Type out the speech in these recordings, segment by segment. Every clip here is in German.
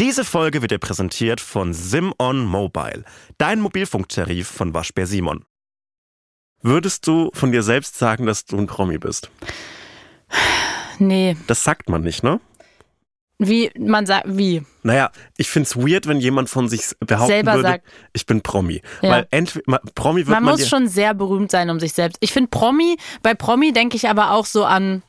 Diese Folge wird dir präsentiert von Simon Mobile, dein Mobilfunktarif von Waschbär Simon. Würdest du von dir selbst sagen, dass du ein Promi bist? Nee. Das sagt man nicht, ne? Wie, man sagt, wie? Naja, ich find's weird, wenn jemand von sich behaupten Selber würde, sagt- ich bin Promi. Ja. Weil entweder, Promi wird Man man, muss schon sehr berühmt sein um sich selbst. Ich finde Promi, bei Promi denke ich aber auch so an,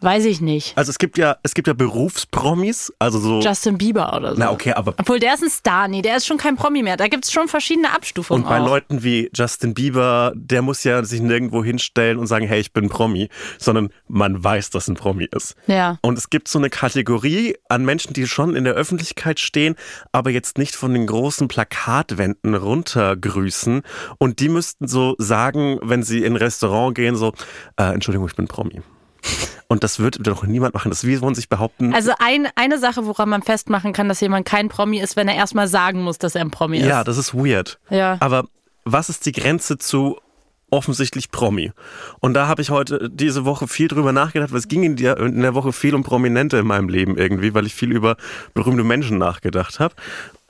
weiß ich nicht, Also es gibt ja, es gibt ja Berufspromis, also so. Justin Bieber oder so. na okay, aber Obwohl, der ist ein Star, nee, der ist schon kein Promi mehr. Da gibt es schon verschiedene Abstufungen Und bei auch. Leuten wie Justin Bieber, der muss ja sich nirgendwo hinstellen und sagen, hey, ich bin Promi, sondern man weiß, dass ein Promi ist. Ja. Und es gibt so eine Kategorie an Menschen, die schon in der Öffentlichkeit stehen, aber jetzt nicht von den großen Plakatwänden runtergrüßen. Und die müssten so sagen, wenn sie in ein Restaurant gehen, so, äh, Entschuldigung, ich bin Promi. Und das wird doch niemand machen. Das wollen sich behaupten. Also ein, eine Sache, woran man festmachen kann, dass jemand kein Promi ist, wenn er erstmal sagen muss, dass er ein Promi ist. Ja, das ist weird. Ja. Aber was ist die Grenze zu offensichtlich Promi? Und da habe ich heute diese Woche viel drüber nachgedacht, weil es ging in der, in der Woche viel um Prominente in meinem Leben irgendwie, weil ich viel über berühmte Menschen nachgedacht habe.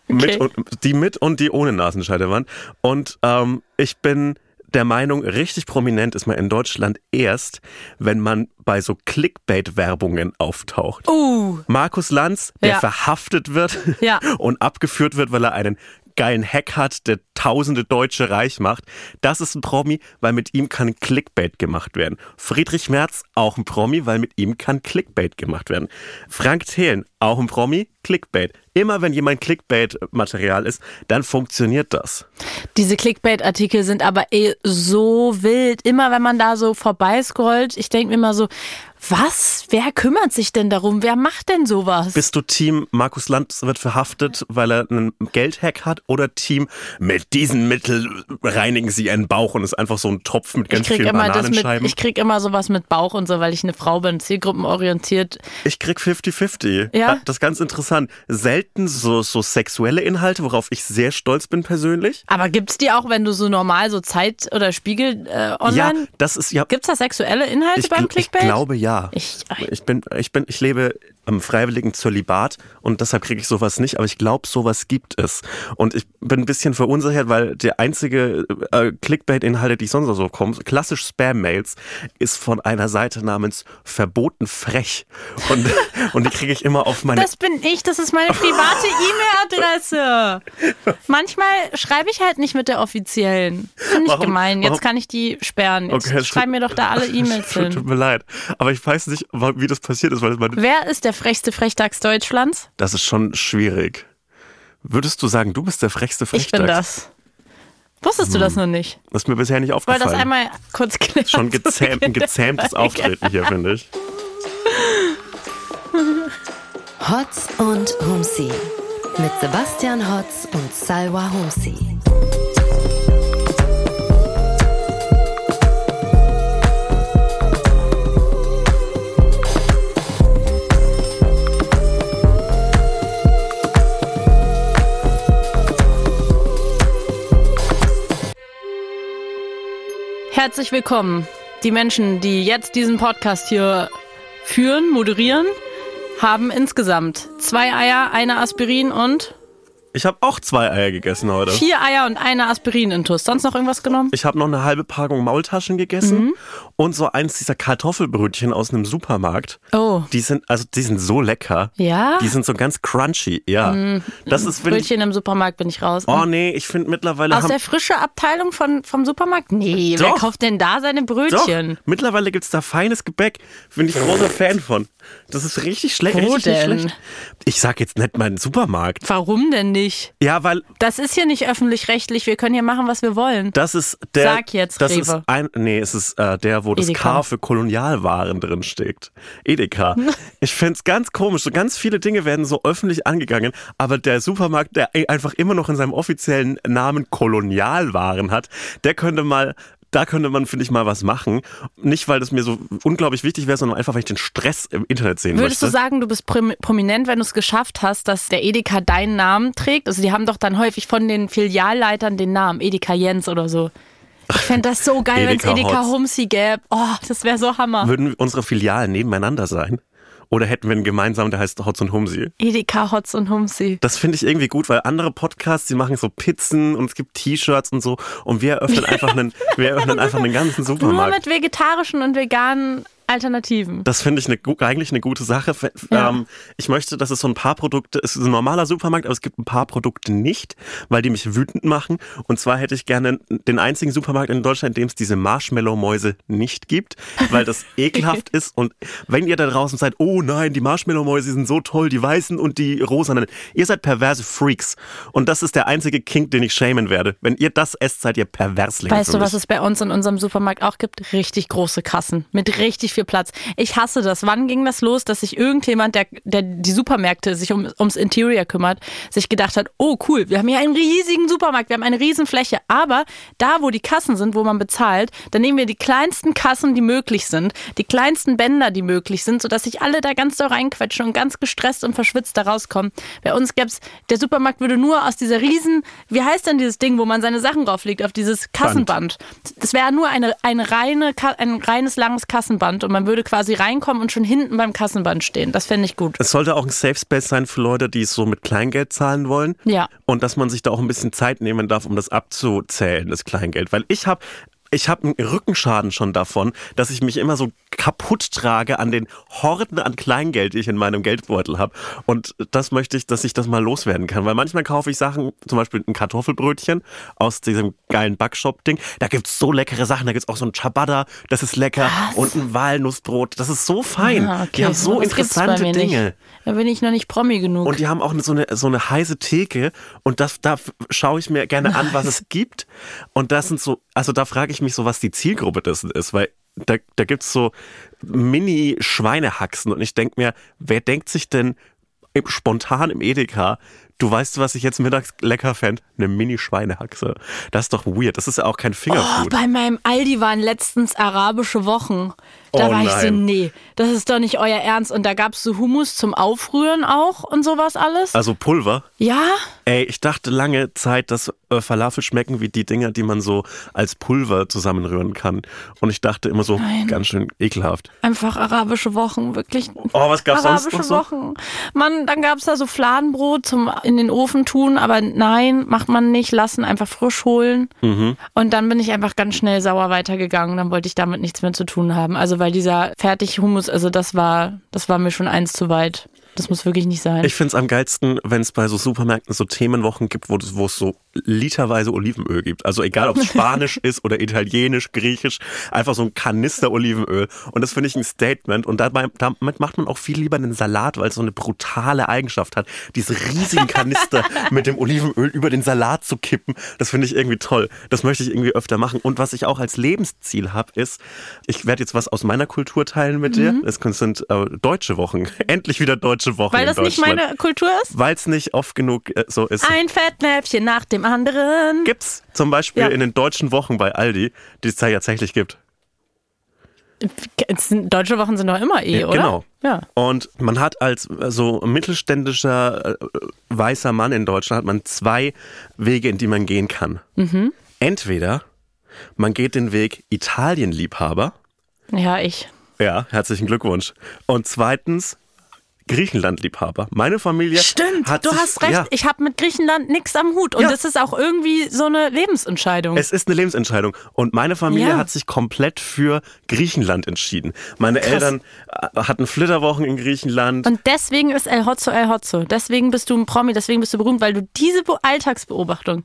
Mit Okay. und, die mit und die ohne Nasenscheidewand. Und ähm, ich bin der Meinung, richtig prominent ist man in Deutschland erst, wenn man bei so Clickbait-Werbungen auftaucht. Uh, Markus Lanz, der Ja. verhaftet wird Ja. und abgeführt wird, weil er einen geilen Hack hat, der tausende Deutsche reich macht. Das ist ein Promi, weil mit ihm kann Clickbait gemacht werden. Friedrich Merz, auch ein Promi, weil mit ihm kann Clickbait gemacht werden. Frank Thelen, auch ein Promi, Clickbait. Immer wenn jemand Clickbait-Material ist, dann funktioniert das. diese Clickbait-Artikel sind aber eh so wild. Immer wenn man da so vorbeiscrollt, ich denke mir immer so, was? Wer kümmert sich denn darum? Wer macht denn sowas? Bist du Team Markus Lanz wird verhaftet, weil er einen Geldhack hat oder Team mit diesen Mitteln reinigen sie ihren Bauch und ist einfach so ein Topf mit ganz vielen immer das mit, Bananenscheiben? ich krieg immer sowas mit Bauch und so, weil ich eine Frau bin, zielgruppenorientiert. Ich krieg 50-50. Ja? Das ist ganz interessant. Selten so, so sexuelle Inhalte, worauf ich sehr stolz bin persönlich. Aber gibt's die auch, wenn du so normal so Zeit oder Spiegel äh, online? Ja, das ist ja. Gibt's da sexuelle Inhalte Ich, beim gl- ich Clickbait? glaube ja. Ich- ich bin, ich bin, ich lebe am freiwilligen Zölibat und deshalb kriege ich sowas nicht, aber ich glaube, sowas gibt es. Und ich bin ein bisschen verunsichert, weil der einzige äh, Clickbait-Inhalte, die ich sonst so kommen, klassisch Spam-Mails, ist von einer Seite namens Verboten frech. Und, und die kriege ich immer auf meine Das bin ich, das ist meine private E-Mail-Adresse. Manchmal schreibe ich halt nicht mit der offiziellen. Finde ich Warum- gemein. Jetzt warum- kann ich die sperren. Jetzt Okay, es schreib tut- mir doch da alle E-Mails Tut hin. mir leid. Aber ich weiß nicht, wie das passiert ist, weil meine, Wer ist der frechste Frechdachs Deutschlands? das ist schon schwierig. Würdest du sagen, du bist der frechste Frechdachs? Ich bin das. Wusstest du das noch nicht? Das ist mir bisher nicht Ich wollte aufgefallen. das einmal kurz klären. schon gezähmt, ein gezähmtes Auftreten hier, finde ich. Hotz und Humsi mit Sebastian Hotz und Salwa Humsi. Herzlich willkommen. Die Menschen, die jetzt diesen Podcast hier führen, moderieren, haben insgesamt zwei Eier, eine Aspirin und Ich habe auch zwei Eier gegessen heute. vier Eier und eine Aspirin-Intus. Sonst noch irgendwas genommen? Ich habe noch eine halbe Packung Maultaschen gegessen Mhm. und so eins dieser Kartoffelbrötchen aus einem Supermarkt. Oh. Die sind also die sind so lecker. Ja? Mhm. Die sind so ganz crunchy. Ja. Das ist finde ich. Brötchen im Supermarkt bin ich raus. Oh nee, ich finde mittlerweile Aus der frische Abteilung von, vom Supermarkt? Nee, wer Doch. kauft denn da seine doch, Brötchen? mittlerweile gibt's da feines Gebäck. Bin ich großer Fan von. Das ist richtig schlecht. Wo richtig denn? schlecht. Ich sag jetzt nicht meinen Supermarkt. Warum denn nicht? Ja, weil Das ist hier nicht öffentlich-rechtlich. Wir können hier machen, was wir wollen. Das ist der. Sag jetzt, das Rewe. ist ein, nee, es ist äh, der, wo das Edeka. K für Kolonialwaren drin steckt. Edeka. ich find's ganz komisch. So ganz viele Dinge werden so öffentlich angegangen, aber der Supermarkt, der einfach immer noch in seinem offiziellen Namen Kolonialwaren hat, der könnte mal da könnte man, finde ich, mal was machen. Nicht, weil das mir so unglaublich wichtig wäre, sondern einfach, weil ich den Stress im Internet sehen Würdest möchte. du sagen, du bist prom- prominent, wenn du es geschafft hast, dass der Edeka deinen Namen trägt? Also die haben doch dann häufig von den Filialleitern den Namen, Edeka Jens oder so. Ich fände das so geil, wenn es Edeka. Humsi gäbe. Oh, das wäre so Hammer. Würden unsere Filialen nebeneinander sein? Oder hätten wir einen gemeinsamen, der heißt Hotz und Humsi? Edeka Hotz und Humsi. Das finde ich irgendwie gut, weil andere Podcasts, die machen so Pizzen und es gibt T-Shirts und so und wir eröffnen einfach einen, wir eröffnen einfach einen ganzen Nur Supermarkt. mit vegetarischen und veganen Alternativen. Das finde ich gu- eigentlich eine gute Sache. Ja. Ähm, ich möchte, dass es so ein paar Produkte, es ist ein normaler Supermarkt, aber es gibt ein paar Produkte nicht, weil die mich wütend machen. Und zwar hätte ich gerne den einzigen Supermarkt in Deutschland, in dem es diese Marshmallow-Mäuse nicht gibt, weil das ekelhaft ist. Und wenn ihr da draußen seid, oh nein, die Marshmallow-Mäuse sind so toll, die weißen und die rosanen. Ihr seid perverse Freaks. Und das ist der einzige Kink, den ich schämen werde. Wenn ihr das esst, seid ihr Perverslinge. Weißt du, was es bei uns in unserem Supermarkt auch gibt? Richtig große Kassen mit richtig viel Platz. Ich hasse das. Wann ging das los, dass sich irgendjemand, der, der die Supermärkte sich um, ums Interior kümmert, sich gedacht hat, oh cool, wir haben hier einen riesigen Supermarkt, wir haben eine riesen Fläche, aber da, wo die Kassen sind, wo man bezahlt, dann nehmen wir die kleinsten Kassen, die möglich sind, die kleinsten Bänder, die möglich sind, sodass sich alle da ganz doll reinquetschen und ganz gestresst und verschwitzt da rauskommen. Bei uns gäb's, der Supermarkt würde nur aus dieser riesen, wie heißt denn dieses Ding, wo man seine Sachen drauflegt, auf dieses Kassenband. Das wäre nur eine, eine reine, ein reines langes Kassenband und man würde quasi reinkommen und schon hinten beim Kassenband stehen. Das fände ich gut. Es sollte auch ein Safe Space sein für Leute, die es so mit Kleingeld zahlen wollen. Ja. Und dass man sich da auch ein bisschen Zeit nehmen darf, um das abzuzählen, das Kleingeld. Weil ich habe ich habe einen Rückenschaden schon davon, dass ich mich immer so kaputt trage an den Horden an Kleingeld, die ich in meinem Geldbeutel habe. Und das möchte ich, dass ich das mal loswerden kann. Weil manchmal kaufe ich Sachen, zum Beispiel ein Kartoffelbrötchen aus diesem geilen Backshop-Ding. Da gibt's so leckere Sachen. Da gibt's auch so ein Ciabatta, das ist lecker. Was? Und ein Walnussbrot, das ist so fein. Ah, okay. Die haben so Das interessante Dinge. Nicht. Da bin ich noch nicht Promi genug. Und die haben auch so eine, so eine heiße Theke und das, da schaue ich mir gerne an, was es gibt. Und das sind so, also da frage ich mich so, was die Zielgruppe dessen ist, weil da, da gibt es so Mini-Schweinehaxen und ich denke mir, wer denkt sich denn spontan im Edeka, du weißt, was ich jetzt mittags lecker fände? Eine Mini-Schweinehaxe. Das ist doch weird. Das ist ja auch kein Oh, Fingerfood. bei meinem Aldi waren letztens arabische Wochen. Da Oh war ich so, nee, das ist doch nicht euer Ernst. Und da gab's so Hummus zum Aufrühren auch und sowas alles. also Pulver. Ja? Ey, ich dachte lange Zeit, dass äh, Falafel schmecken wie die Dinger, die man so als Pulver zusammenrühren kann. Und ich dachte immer so, Nein. ganz schön ekelhaft. Einfach arabische Wochen, wirklich. Oh, was gab's sonst arabische noch so? Wochen. Man, dann gab's da so Fladenbrot zum in den Ofen tun, aber nein, macht man nicht, lassen, einfach frisch holen. Mhm. Und dann bin ich einfach ganz schnell sauer weitergegangen. Dann wollte ich damit nichts mehr zu tun haben. Also weil dieser Fertighummus, also das war, das war mir schon eins zu weit. Das muss wirklich nicht sein. Ich find's am geilsten, wenn es bei so Supermärkten so Themenwochen gibt, es wo es so literweise Olivenöl gibt. Also egal, ob es Spanisch ist oder Italienisch, Griechisch, einfach so ein Kanister Olivenöl. Und das finde ich ein Statement. Und dabei, damit macht man auch viel lieber einen Salat, weil es so eine brutale Eigenschaft hat, diese riesigen Kanister mit dem Olivenöl über den Salat zu kippen. Das finde ich irgendwie toll. Das möchte ich irgendwie öfter machen. Und was ich auch als Lebensziel habe, ist, ich werde jetzt was aus meiner Kultur teilen mit dir. Es sind äh, deutsche Wochen. Endlich wieder deutsche Wochen weil das nicht meine Kultur ist? Weil es nicht oft genug äh, so ist. Ein Fettnäpfchen nach dem anderen. Gibt's zum Beispiel Ja. in den deutschen Wochen bei Aldi, die es tatsächlich gibt. Deutsche Wochen sind doch immer eh, Ja, oder? genau. Ja. Und man hat als so mittelständischer äh, weißer Mann in Deutschland hat man zwei Wege, in die man gehen kann. Mhm. Entweder man geht den Weg Italienliebhaber. Ja, ich. Ja, herzlichen Glückwunsch. Und zweitens Griechenlandliebhaber. Meine Familie Stimmt, hat du sich, hast recht. Ja, Ich habe mit Griechenland nichts am Hut. Und Ja. das ist auch irgendwie so eine Lebensentscheidung. Es ist eine Lebensentscheidung. Und meine Familie Ja. hat sich komplett für Griechenland entschieden. Meine Krass. Eltern äh, hatten Flitterwochen in Griechenland. und deswegen ist El Hotzo El Hotzo. Deswegen bist du ein Promi, deswegen bist du berühmt, weil du diese Be Alltagsbeobachtung,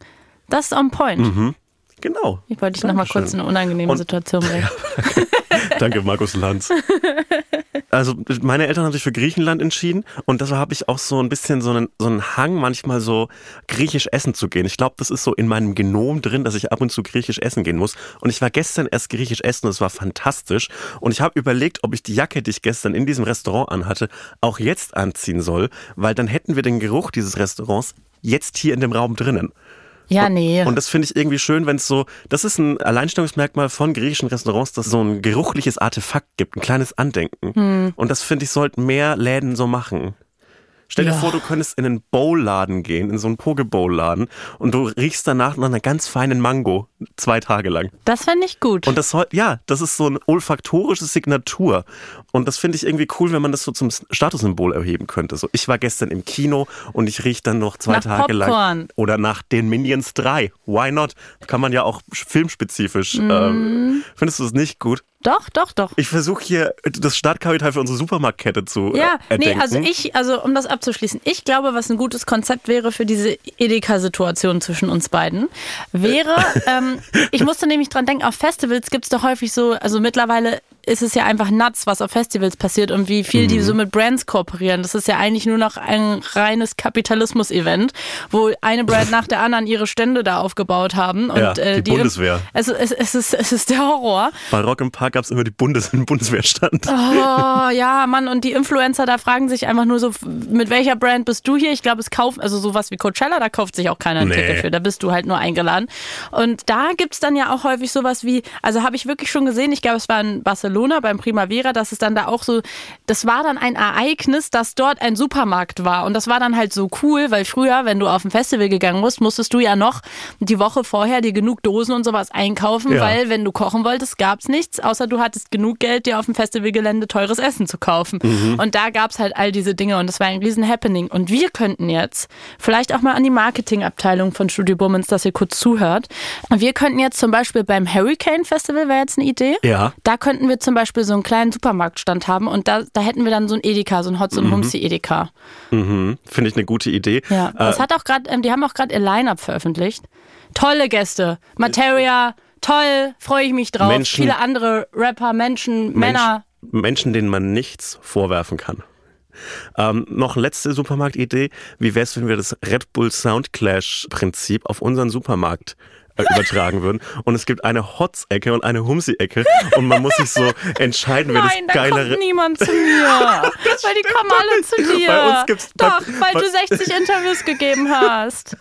das ist on point. genau. Ich wollte dich nochmal kurz in eine unangenehme Und- Situation bringen. Danke, Markus Lanz. Also meine Eltern haben sich für Griechenland entschieden und deshalb habe ich auch so ein bisschen so einen, so einen Hang, manchmal so griechisch essen zu gehen. Ich glaube, das ist so in meinem Genom drin, dass ich ab und zu griechisch essen gehen muss. Und ich war gestern erst griechisch essen und es war fantastisch. Und ich habe überlegt, ob ich die Jacke, die ich gestern in diesem Restaurant anhatte, auch jetzt anziehen soll, weil dann hätten wir den Geruch dieses Restaurants jetzt hier in dem Raum drinnen. Ja, nee. Und das finde ich irgendwie schön, wenn es so, das ist ein Alleinstellungsmerkmal von griechischen Restaurants, dass es so ein geruchliches Artefakt gibt, ein kleines Andenken. Hm. Und das finde ich, sollten mehr Läden so machen. Stell dir Ja. vor, du könntest in einen Bowladen gehen, in so einen Poke-Bowl-Laden und du riechst danach nach einer ganz feinen Mango zwei Tage lang. Das fände ich gut. Und das soll, ja, das ist so eine olfaktorische Signatur. Und das finde ich irgendwie cool, wenn man das so zum Statussymbol erheben könnte. So, ich war gestern im Kino und ich riech dann noch zwei Nach Tage lang. Popcorn. Oder nach den Minions 3. Why not? Kann man ja auch filmspezifisch. Mhm. Ähm, findest du es nicht gut? doch, doch, doch. Ich versuche hier das Startkapital für unsere Supermarktkette zu Ja, äh, nee, also ich, also um das abzuschließen, ich glaube, was ein gutes Konzept wäre für diese Edeka-Situation zwischen uns beiden, wäre, ähm, ich musste nämlich dran denken, auf Festivals gibt es doch häufig so, also mittlerweile ist es ja einfach nuts, was auf Festivals passiert und wie viel Mhm. die so mit Brands kooperieren. Das ist ja eigentlich nur noch ein reines Kapitalismus-Event, wo eine Brand nach der anderen ihre Stände da aufgebaut haben. Und, Ja, äh, die Bundeswehr. Es, es, es, ist, es ist der Horror. Bei Rock im Park gab es immer die Bundes Bundeswehrstand. Oh, ja, Mann, und die Influencer da fragen sich einfach nur so, mit welcher Brand bist du hier? Ich glaube, es kauft, also sowas wie Coachella, da kauft sich auch keiner ein Nee. Ticket für, da bist du halt nur eingeladen. Und da gibt's dann ja auch häufig sowas wie, also habe ich wirklich schon gesehen, ich glaube, es war in Barcelona beim Primavera, dass es dann da auch so, das war dann ein Ereignis, dass dort ein Supermarkt war. Und das war dann halt so cool, weil früher, wenn du auf ein Festival gegangen bist, musstest du ja noch die Woche vorher dir genug Dosen und sowas einkaufen, Ja. weil wenn du kochen wolltest, gab's nichts, außer du hattest genug Geld, dir auf dem Festivalgelände teures Essen zu kaufen. Und da gab's halt all diese Dinge und das war ein riesen Happening. Und wir könnten jetzt vielleicht auch mal an die Marketingabteilung von Studio Bummens, dass ihr kurz zuhört. Wir könnten jetzt zum Beispiel beim Hurricane Festival, wäre jetzt eine Idee. Ja. Da könnten wir zum Beispiel so einen kleinen Supermarktstand haben und da, da hätten wir dann so ein Edeka, so ein Hotz und Humsi Edeka. Mhm, Finde ich eine gute Idee. Ja, das äh, hat auch gerade, ähm, die haben auch gerade ihr Line-Up veröffentlicht. Tolle Gäste. Materia, toll, freue ich mich drauf. Menschen- Viele andere Rapper, Menschen, Mensch- Männer. Menschen, denen man nichts vorwerfen kann. Ähm, noch letzte Supermarktidee. Wie wäre es, wenn wir das Red Bull Sound Clash Prinzip auf unseren Supermarkt übertragen würden? Und es gibt eine Hotz-Ecke und eine Humsi-Ecke und man muss sich so entscheiden, wer Nein, das da geilere... kommt niemand zu mir. weil die kommen alle zu dir. Bei uns gibt's- Doch, bei- weil bei- du 60 Interviews gegeben hast.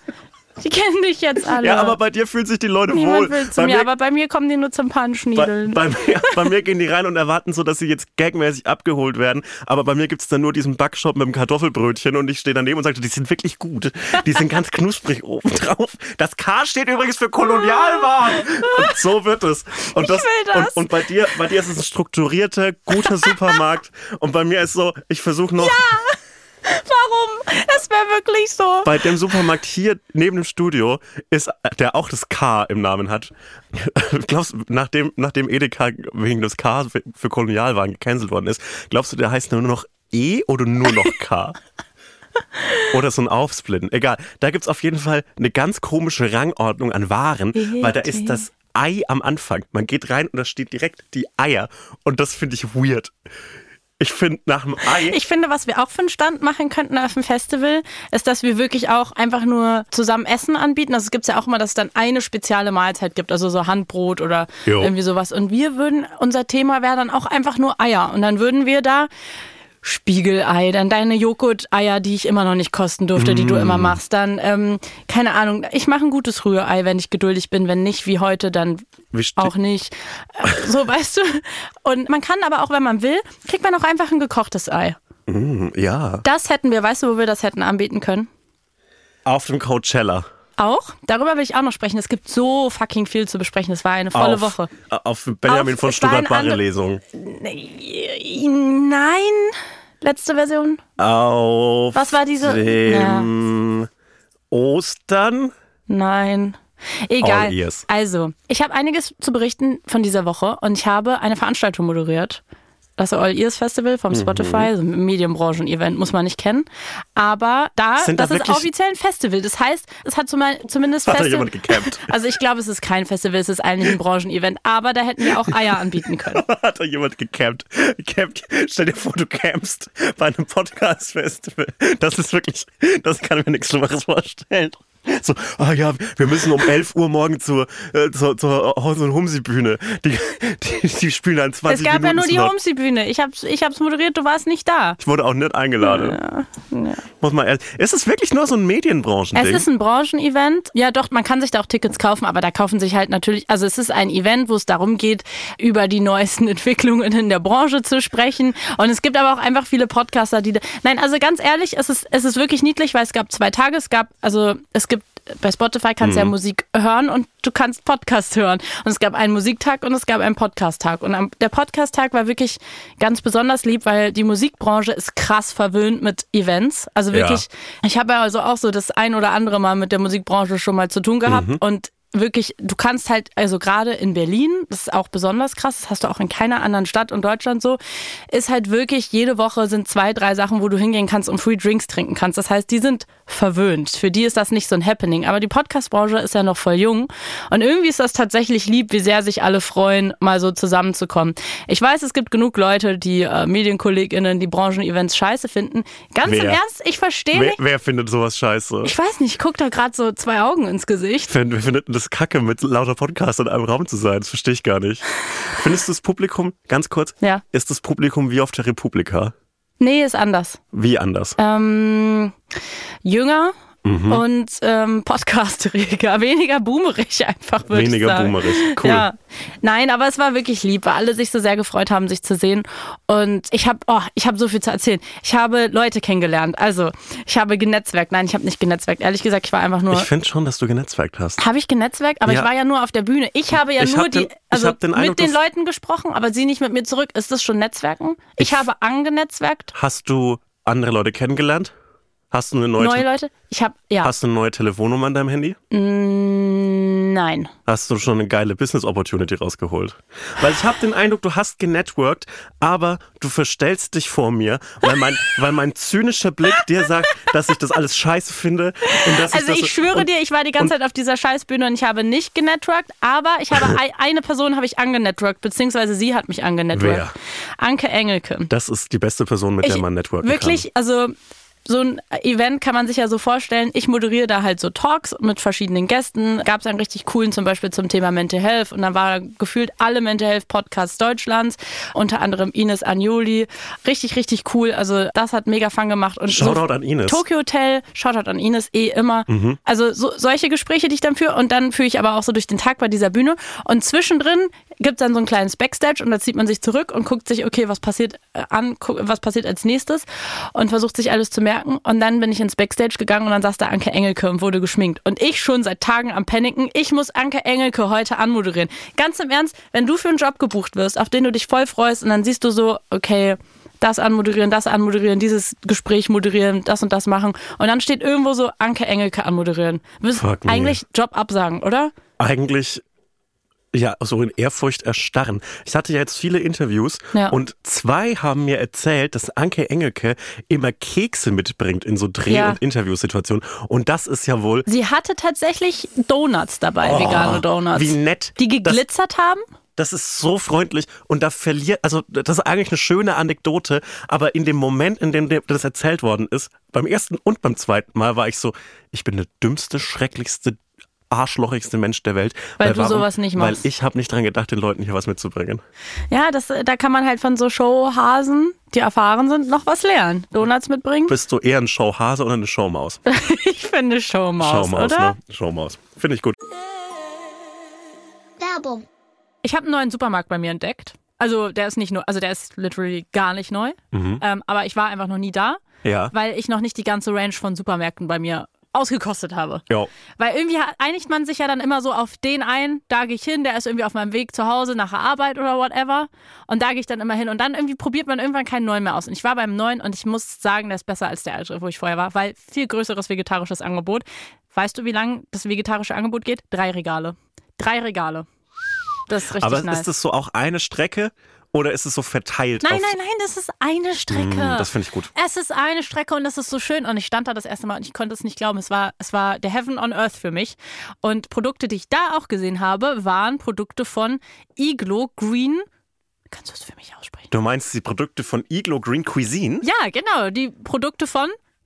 Die kennen dich jetzt alle. Ja, aber bei dir fühlen sich die Leute Niemand wohl. will zu bei mir, aber bei mir kommen die nur zum bei, Punchniedeln. bei, mir, bei mir gehen die rein und erwarten so, dass sie jetzt gagmäßig abgeholt werden. Aber bei mir gibt's dann nur diesen Backshop mit dem Kartoffelbrötchen und ich stehe daneben und sage, die sind wirklich gut. Die sind ganz knusprig oben drauf. Das K steht übrigens für Kolonialwaren. Und so wird es. Und das, will das. Und, und bei dir, bei dir ist es ein strukturierter, guter Supermarkt. Und bei mir ist so, ich versuche noch. Warum? Das wäre wirklich so. Bei dem Supermarkt hier neben dem Studio ist, der auch das K im Namen hat. Glaubst du, nachdem, nachdem Edeka wegen des K für, für Kolonialwaren gecancelt worden ist, glaubst du, der heißt nur noch E oder nur noch K? Oder so ein Aufsplitten. Egal. Da gibt's auf jeden Fall eine ganz komische Rangordnung an Waren, weil da ist das Ei am Anfang. Man geht rein und da steht direkt die Eier. Und das finde ich weird. Ich finde nach dem Ei. Ich finde, was wir auch für einen Stand machen könnten auf dem Festival, ist, dass wir wirklich auch einfach nur zusammen Essen anbieten. Also es gibt ja auch immer, dass es dann eine spezielle Mahlzeit gibt, also so Handbrot oder Jo. irgendwie sowas. Und wir würden, unser Thema wäre dann auch einfach nur Eier. Und dann würden wir da Spiegelei, dann deine Joghurt-Eier, die ich immer noch nicht kosten durfte, die du Mm. immer machst. Dann, ähm, keine Ahnung, ich mache ein gutes Rührei, wenn ich geduldig bin. Wenn nicht, wie heute, dann ste- auch nicht. Äh, So, weißt du. Und man kann aber auch, wenn man will, kriegt man auch einfach ein gekochtes Ei. ja. Das hätten wir, weißt du, wo wir das hätten anbieten können? Auf dem Coachella. Auch? Darüber will ich auch noch sprechen. Es gibt so fucking viel zu besprechen. Es war eine volle auf, Woche. Auf Benjamin Auf- von war Stuttgart eine andere- Lesung. Nein. Letzte Version. Auf Was war diese- dem Ostern? Nein. Egal. Also, ich habe einiges zu berichten von dieser Woche und ich habe eine Veranstaltung moderiert. Das All Ears Festival Mhm. vom Spotify, so ein Medienbranchen-Event, muss man nicht kennen. Aber da, Sind da das ist wirklich- offiziell ein Festival. Das heißt, es hat zumal- zumindest Hat da jemand gecampt? Also ich glaube, es ist kein Festival, es ist eigentlich ein Branchen-Event. Aber da hätten wir auch Eier anbieten können. Hat da jemand gecampt? Campt. Stell dir vor, du campst bei einem Podcast-Festival. Das ist wirklich, das kann mir nichts Schlimmeres vorstellen. So, ah ja, wir müssen um 11 Uhr morgen zur, äh, zur, zur Haus- und Humsi-Bühne. Die, die, die spielen dann 20 Es gab Minuten ja nur die Slot. Homsi-Bühne. Ich hab's, ich hab's moderiert, du warst nicht da. Ich wurde auch nicht eingeladen. Muss man ehrlich. Ist es wirklich nur so ein Medienbranchending? Es ist ein Branchenevent. Ja, doch, man kann sich da auch Tickets kaufen, aber da kaufen sich halt natürlich, also es ist ein Event, wo es darum geht, über die neuesten Entwicklungen in der Branche zu sprechen. Und es gibt aber auch einfach viele Podcaster, die da, nein, also ganz ehrlich, es ist, es ist wirklich niedlich, weil es gab zwei Tage, es gab, also es gibt bei Spotify kannst du ja Musik hören und du kannst Podcast hören. Und es gab einen Musiktag und es gab einen Podcast-Tag. Und am, der Podcast-Tag war wirklich ganz besonders lieb, weil die Musikbranche ist krass verwöhnt mit Events. Also Ja. wirklich, ich habe ja also auch so das ein oder andere Mal mit der Musikbranche schon mal zu tun gehabt und wirklich, du kannst halt, also gerade in Berlin, das ist auch besonders krass, das hast du auch in keiner anderen Stadt in Deutschland so, ist halt wirklich, jede Woche sind zwei, drei Sachen, wo du hingehen kannst und Free Drinks trinken kannst. Das heißt, die sind verwöhnt. Für die ist das nicht so ein Happening. Aber die Podcast-Branche ist ja noch voll jung. Und irgendwie ist das tatsächlich lieb, wie sehr sich alle freuen, mal so zusammenzukommen. Ich weiß, es gibt genug Leute, die äh, MedienkollegInnen, die Branchen-Events scheiße finden. Ganz im Wer? Ernst, ich verstehe wer, nicht. wer findet sowas scheiße? Ich weiß nicht, ich guck da gerade so zwei Augen ins Gesicht. Wer, findet denn das Kacke, mit lauter Podcasts in einem Raum zu sein? Das verstehe ich gar nicht. Findest du das Publikum, ganz kurz, Ja. ist das Publikum wie auf der Republika? Nee, ist anders. Wie anders? Ähm, jünger Mhm. und ähm, podcasteriger, weniger boomerig einfach, würde ich Weniger sagen. boomerig. Cool. Ja. Nein, aber es war wirklich lieb, weil alle sich so sehr gefreut haben, sich zu sehen. Und ich habe oh, ich habe so viel zu erzählen. Ich habe Leute kennengelernt. Also, ich habe genetzwerkt. Nein, ich habe nicht genetzwerkt. Ehrlich gesagt, ich war einfach nur. Ich finde schon, dass du genetzwerkt hast. Habe ich genetzwerkt? Aber Ja. ich war ja nur auf der Bühne. Ich habe ja Ich nur hab die, den- ich also hab den Eindruck, mit den Leuten gesprochen, aber sie nicht mit mir zurück. Ist das schon Netzwerken? Ich, habe angenetzwerkt. Hast du andere Leute kennengelernt? Hast du eine neue, Neue Leute? Ich habe, ja. Hast du eine neue Telefonnummer in deinem Handy? Mm, Nein. Hast du schon eine geile Business Opportunity rausgeholt? Weil ich habe den Eindruck, du hast genetworked, aber du verstellst dich vor mir, weil mein, weil mein zynischer Blick dir sagt, dass ich das alles scheiße finde. Also ich, ich schwöre und, dir, ich war die ganze Zeit auf dieser Scheißbühne und ich habe nicht genetworked, aber ich habe ei- eine Person habe ich angenetworked, beziehungsweise sie hat mich angenetworked. Wer? Anke Engelke. Das ist die beste Person, mit der Ich- man networken Wirklich, also so ein Event kann man sich ja so vorstellen. Ich moderiere da halt so Talks mit verschiedenen Gästen. Gab es einen richtig coolen, zum Beispiel zum Thema Mental Health. Und dann war gefühlt alle Mental Health Podcasts Deutschlands, unter anderem Ines Agnoli. Richtig, richtig cool. Also das hat mega Fun gemacht. Und Shoutout so an Ines. Tokyo Hotel, Shoutout an Ines, eh immer. Mhm. Also so, solche Gespräche, die ich dann führe. Und dann führe ich aber auch so durch den Tag bei dieser Bühne. Und zwischendrin gibt es dann so ein kleines Backstage und da zieht man sich zurück und guckt sich, okay, was passiert äh, an, was passiert als nächstes und versucht sich alles zu merken. Und dann bin ich ins Backstage gegangen und dann saß da Anke Engelke und wurde geschminkt. Und ich schon seit Tagen am Paniken, ich muss Anke Engelke heute anmoderieren. Ganz im Ernst, wenn du für einen Job gebucht wirst, auf den du dich voll freust und dann siehst du so, okay, das anmoderieren, das anmoderieren, dieses Gespräch moderieren, das und das machen. Und dann steht irgendwo so Anke Engelke anmoderieren. Wirst Fuck me. eigentlich Job absagen, oder? eigentlich ja so in Ehrfurcht erstarren. Ich hatte ja jetzt viele Interviews Ja. und zwei haben mir erzählt, dass Anke Engelke immer Kekse mitbringt in so Dreh- Ja. und Interviewsituationen. Und das ist ja wohl Sie hatte tatsächlich Donuts dabei, vegane Donuts. Oh, wie nett. Die das, geglitzert haben? das ist so freundlich und da verliert, also das ist eigentlich eine schöne Anekdote, aber in dem Moment, in dem das erzählt worden ist, beim ersten und beim zweiten Mal war ich so, ich bin der dümmste, schrecklichste, arschlochigste Mensch der Welt. Weil du sowas nicht machst. Weil ich habe nicht dran gedacht, den Leuten hier was mitzubringen. Ja, das, da kann man halt von so Showhasen, die erfahren sind, noch was lernen. Donuts mitbringen? Bist du eher ein Showhase oder eine Showmaus? Ich finde Showmaus, Showmaus, oder? ne? Showmaus. Finde ich gut. Werbung. Ich habe einen neuen Supermarkt bei mir entdeckt. Also der ist nicht nur, also der ist literally gar nicht neu. Ähm, aber ich war einfach noch nie da, Ja. weil ich noch nicht die ganze Range von Supermärkten bei mir ausgekostet habe. Ja. Weil irgendwie einigt man sich ja dann immer so auf den ein, da gehe ich hin, der ist irgendwie auf meinem Weg zu Hause nach der Arbeit oder whatever. Und da gehe ich dann immer hin. Und dann irgendwie probiert man irgendwann keinen neuen mehr aus. Und ich war beim neuen und ich muss sagen, der ist besser als der alte, wo ich vorher war, weil viel größeres vegetarisches Angebot. Weißt du, wie lang das vegetarische Angebot geht? Drei Regale. Drei Regale. Das ist richtig Aber nice. ist das so auch eine Strecke oder ist es so verteilt? Nein, nein, nein, das ist eine Strecke. Mm, das finde ich gut. Es ist eine Strecke und das ist so schön. Und ich stand da das erste Mal und ich konnte es nicht glauben. Es war, es war der Heaven on Earth für mich. Und Produkte, die ich da auch gesehen habe, waren Produkte von Iglo Green. Kannst du es für mich aussprechen? Du meinst die Produkte von Iglo Green Cuisine? Ja, genau. Die Produkte von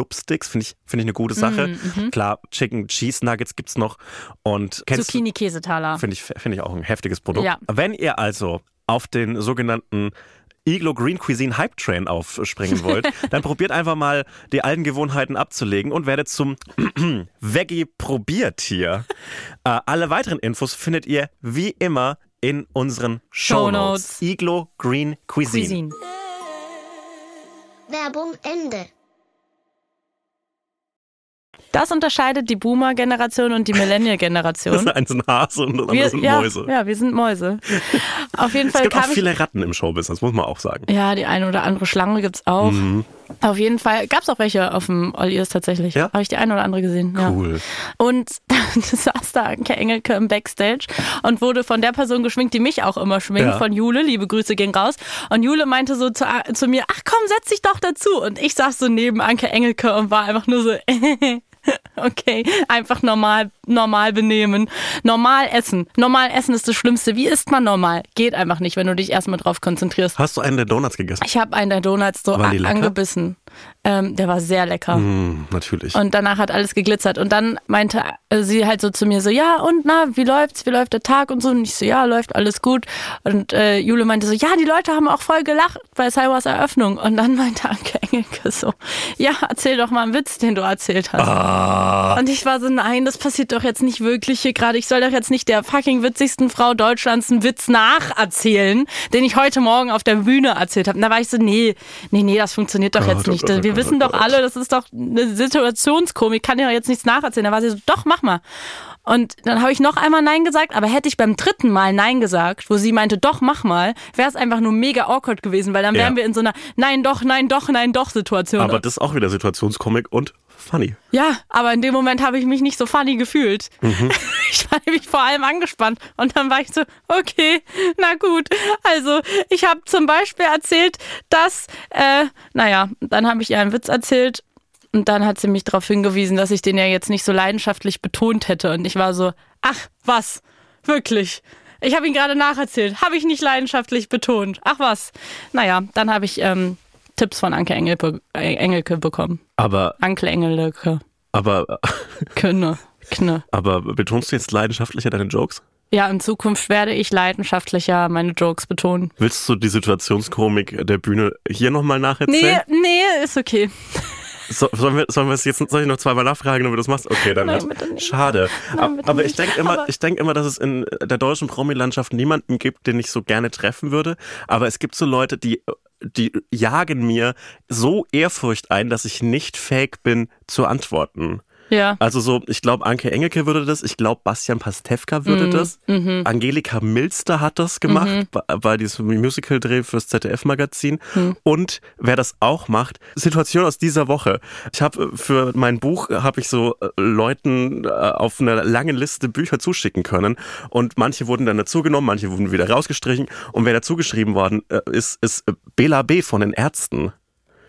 Blubsticks, finde ich, finde ich eine gute Sache. Mhm, Klar, Chicken Cheese Nuggets gibt's noch. Und Zucchini-Käsetaler. finde ich, finde ich auch ein heftiges Produkt. Ja. Wenn ihr also auf den sogenannten Iglo Green Cuisine Hype Train aufspringen wollt, dann probiert einfach mal die alten Gewohnheiten abzulegen und werdet zum Veggie Probiertier. äh, alle weiteren Infos findet ihr wie immer in unseren Shownotes. Shownotes. Iglo Green Cuisine. Cuisine. Werbung Ende. Das unterscheidet die Boomer-Generation und die Das Millennial-Generation. ist eins ein Hase und das andere Wir, sind ja, Mäuse. ja, wir sind Mäuse. Auf jeden Es Fall gibt auch viele Ratten im Showbusiness, muss man auch sagen. Ja, die eine oder andere Schlange gibt's auch. Auf jeden Fall gab's auch welche auf dem Olliers tatsächlich. Ja? Habe ich die eine oder andere gesehen. Ja. Cool. Und dann saß da Anke Engelke im Backstage und wurde von der Person geschminkt, die mich auch immer schminkt, Ja. von Jule. Liebe Grüße gehen raus. Und Jule meinte so zu, zu mir, ach komm, setz dich doch dazu. Und ich saß so neben Anke Engelke und war einfach nur so, Okay, einfach normal, normal benehmen. Normal essen. Normal essen ist das Schlimmste. Wie isst man normal? Geht einfach nicht, wenn du dich erstmal drauf konzentrierst. Hast du einen der Donuts gegessen? Ich habe einen der Donuts so Waren die a- lecker? angebissen. Ähm, der war sehr lecker. Hm, natürlich. Und danach hat alles geglitzert. Und dann meinte äh, sie halt so zu mir so, ja und na, wie läuft's? Wie läuft der Tag und so? Und ich so, ja, läuft alles gut. Und äh, Jule meinte so, ja, die Leute haben auch voll gelacht bei Cybers Eröffnung. Und dann meinte Anke Engelke so, ja, erzähl doch mal einen Witz, den du erzählt hast. Ah, Und ich war so, nein, das passiert doch jetzt nicht wirklich hier gerade. Ich soll doch jetzt nicht der fucking witzigsten Frau Deutschlands einen Witz nacherzählen, den ich heute Morgen auf der Bühne erzählt habe. Und da war ich so, nee, nee, nee, das funktioniert doch Gott, jetzt oh nicht. Gott, Wir Gott, wissen doch alle, das ist doch eine Situationskomik, kann ja jetzt nichts nacherzählen. Da war sie so, doch, mach mal. Und dann habe ich noch einmal Nein gesagt, aber hätte ich beim dritten Mal Nein gesagt, wo sie meinte, doch, mach mal, wäre es einfach nur mega awkward gewesen, weil dann Ja. wären wir in so einer Nein, doch, nein, doch, nein, doch Situation. aber das ist auch wieder Situationskomik und funny. Ja, aber in dem Moment habe ich mich nicht so funny gefühlt. Mhm. Ich war nämlich vor allem angespannt. Und dann war ich so, okay, na gut. Also, ich habe zum Beispiel erzählt, dass, äh, naja, dann habe ich ihr einen Witz erzählt. Und dann hat sie mich darauf hingewiesen, dass ich den ja jetzt nicht so leidenschaftlich betont hätte. Und ich war so, ach, was? Wirklich? Ich habe ihn gerade nacherzählt. Habe ich nicht leidenschaftlich betont. Ach was. Naja, dann habe ich ähm, Tipps von Anke Engelke, äh, Engelke bekommen. Aber, Anke Engelke. aber, Könne. Kne. aber betonst du jetzt leidenschaftlicher deine Jokes? Ja, in Zukunft werde ich leidenschaftlicher meine Jokes betonen. Willst du die Situationskomik der Bühne hier nochmal Nee, nacherzählen? nee, ist okay. So, sollen, wir, sollen wir es jetzt, soll ich noch zweimal nachfragen, ob du das machst? Okay, dann Nein, nicht. Schade. Nein, Ab- bitte aber ich denke immer, Aber- ich denke immer, dass es in der deutschen Promi-Landschaft niemanden gibt, den ich so gerne treffen würde. Aber es gibt so Leute, die, die jagen mir so Ehrfurcht ein, dass ich nicht fähig bin zu antworten. Ja. Also so, ich glaube, Anke Engelke würde das, ich glaube, Bastian Pastewka würde Mhm, das, Angelika Milster hat das gemacht bei, bei diesem Musical-Dreh fürs ZDF-Magazin. Mhm. Und wer das auch macht, Situation aus dieser Woche. Ich habe für mein Buch habe ich so äh, Leuten äh, auf einer langen Liste Bücher zuschicken können und manche wurden dann dazugenommen, manche wurden wieder rausgestrichen und wer dazugeschrieben worden äh, ist, ist äh, Bela B. von den Ärzten.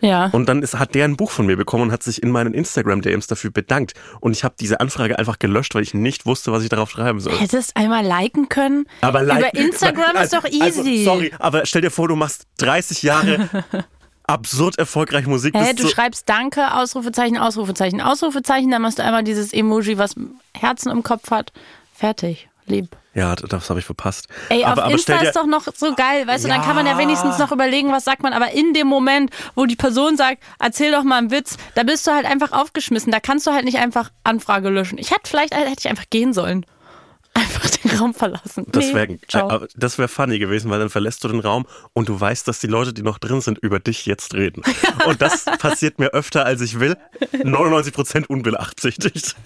Ja. Und dann ist, hat der ein Buch von mir bekommen und hat sich in meinen Instagram-DMs dafür bedankt. Und ich habe diese Anfrage einfach gelöscht, weil ich nicht wusste, was ich darauf schreiben soll. Hättest einmal liken können? Aber like- Über Instagram ist doch easy. Also, sorry, aber stell dir vor, du machst 30 Jahre absurd erfolgreich Musik. Hä, du so- schreibst Danke, Ausrufezeichen, Ausrufezeichen, Ausrufezeichen, dann machst du einmal dieses Emoji, was Herzen im Kopf hat. Fertig. Lieb. Ja, das habe ich verpasst. Ey, aber, auf aber Insta ist doch noch so geil, weißt du, dann kann man ja Ja. wenigstens noch überlegen, was sagt man, aber in dem Moment, wo die Person sagt, erzähl doch mal einen Witz, da bist du halt einfach aufgeschmissen, da kannst du halt nicht einfach Anfrage löschen. Ich hätte vielleicht, hätte ich einfach gehen sollen. Einfach den Raum verlassen. das Nee, wäre ciao. äh, das wär funny gewesen, weil dann verlässt du den Raum und du weißt, dass die Leute, die noch drin sind, über dich jetzt reden. Und das passiert mir öfter, als ich will. 99% unbeabsichtigt.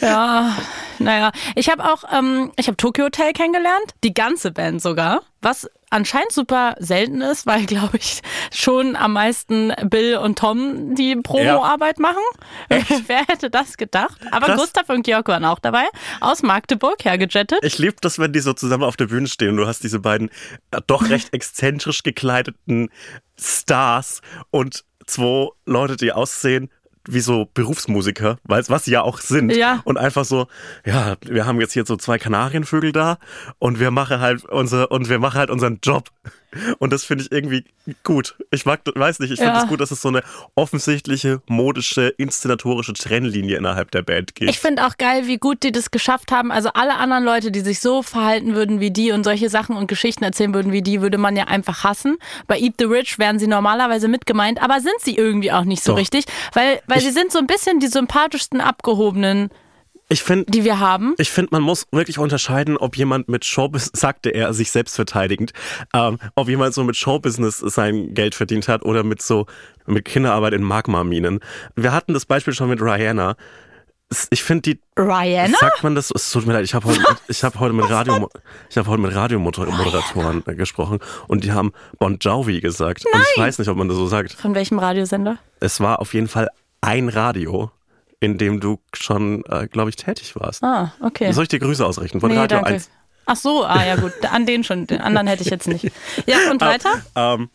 Ja, naja. Ich habe auch, ähm, ich habe Tokyo Hotel kennengelernt, die ganze Band sogar, was anscheinend super selten ist, weil, glaube ich, schon am meisten Bill und Tom die Promo-Arbeit machen. Wer hätte das gedacht? Aber Krass. Gustav und Georg waren auch dabei, aus Magdeburg hergejettet. Ich liebe das, wenn die so zusammen auf der Bühne stehen und du hast diese beiden äh, doch recht exzentrisch gekleideten Stars und zwei Leute, die aussehen wie so Berufsmusiker, weil was sie ja auch sind. Ja. Und einfach so, ja, wir haben jetzt hier so zwei Kanarienvögel da und wir machen halt unser und wir machen halt unseren Job. Und das finde ich irgendwie gut. Ich mag, weiß nicht, ich finde Ja. es gut, dass es so eine offensichtliche, modische, inszenatorische Trennlinie innerhalb der Band gibt. Ich finde auch geil, wie gut die das geschafft haben. Also alle anderen Leute, die sich so verhalten würden wie die und solche Sachen und Geschichten erzählen würden wie die, würde man ja einfach hassen. Bei Eat the Rich wären sie normalerweise mitgemeint, aber sind sie irgendwie auch nicht so Doch. richtig, weil, weil sie sind so ein bisschen die sympathischsten Abgehobenen, ich finde, die wir haben. Ich finde, man muss wirklich unterscheiden, ob jemand mit Showbusiness, sagte er sich selbst verteidigend, ähm, ob jemand so mit Showbusiness sein Geld verdient hat oder mit so mit Kinderarbeit in Magma-Minen. Wir hatten das Beispiel schon mit Rihanna. Ich finde die, Rihanna? sagt man das? Es tut mir leid, ich habe heute, ich habe heute mit Radio, ich habe heute mit Radiomoderatoren äh, gesprochen und die haben Bon Jovi gesagt. Und ich weiß nicht, ob man das so sagt. Von welchem Radiosender? Es war auf jeden Fall ein Radio, in dem du schon, äh, glaube ich, tätig warst. Ah, okay. Soll ich dir Grüße ausrichten? Von Nee, Radio danke. 1. Ach so, ah ja gut, an den schon, den anderen hätte ich jetzt nicht. Ja, und weiter? Ähm,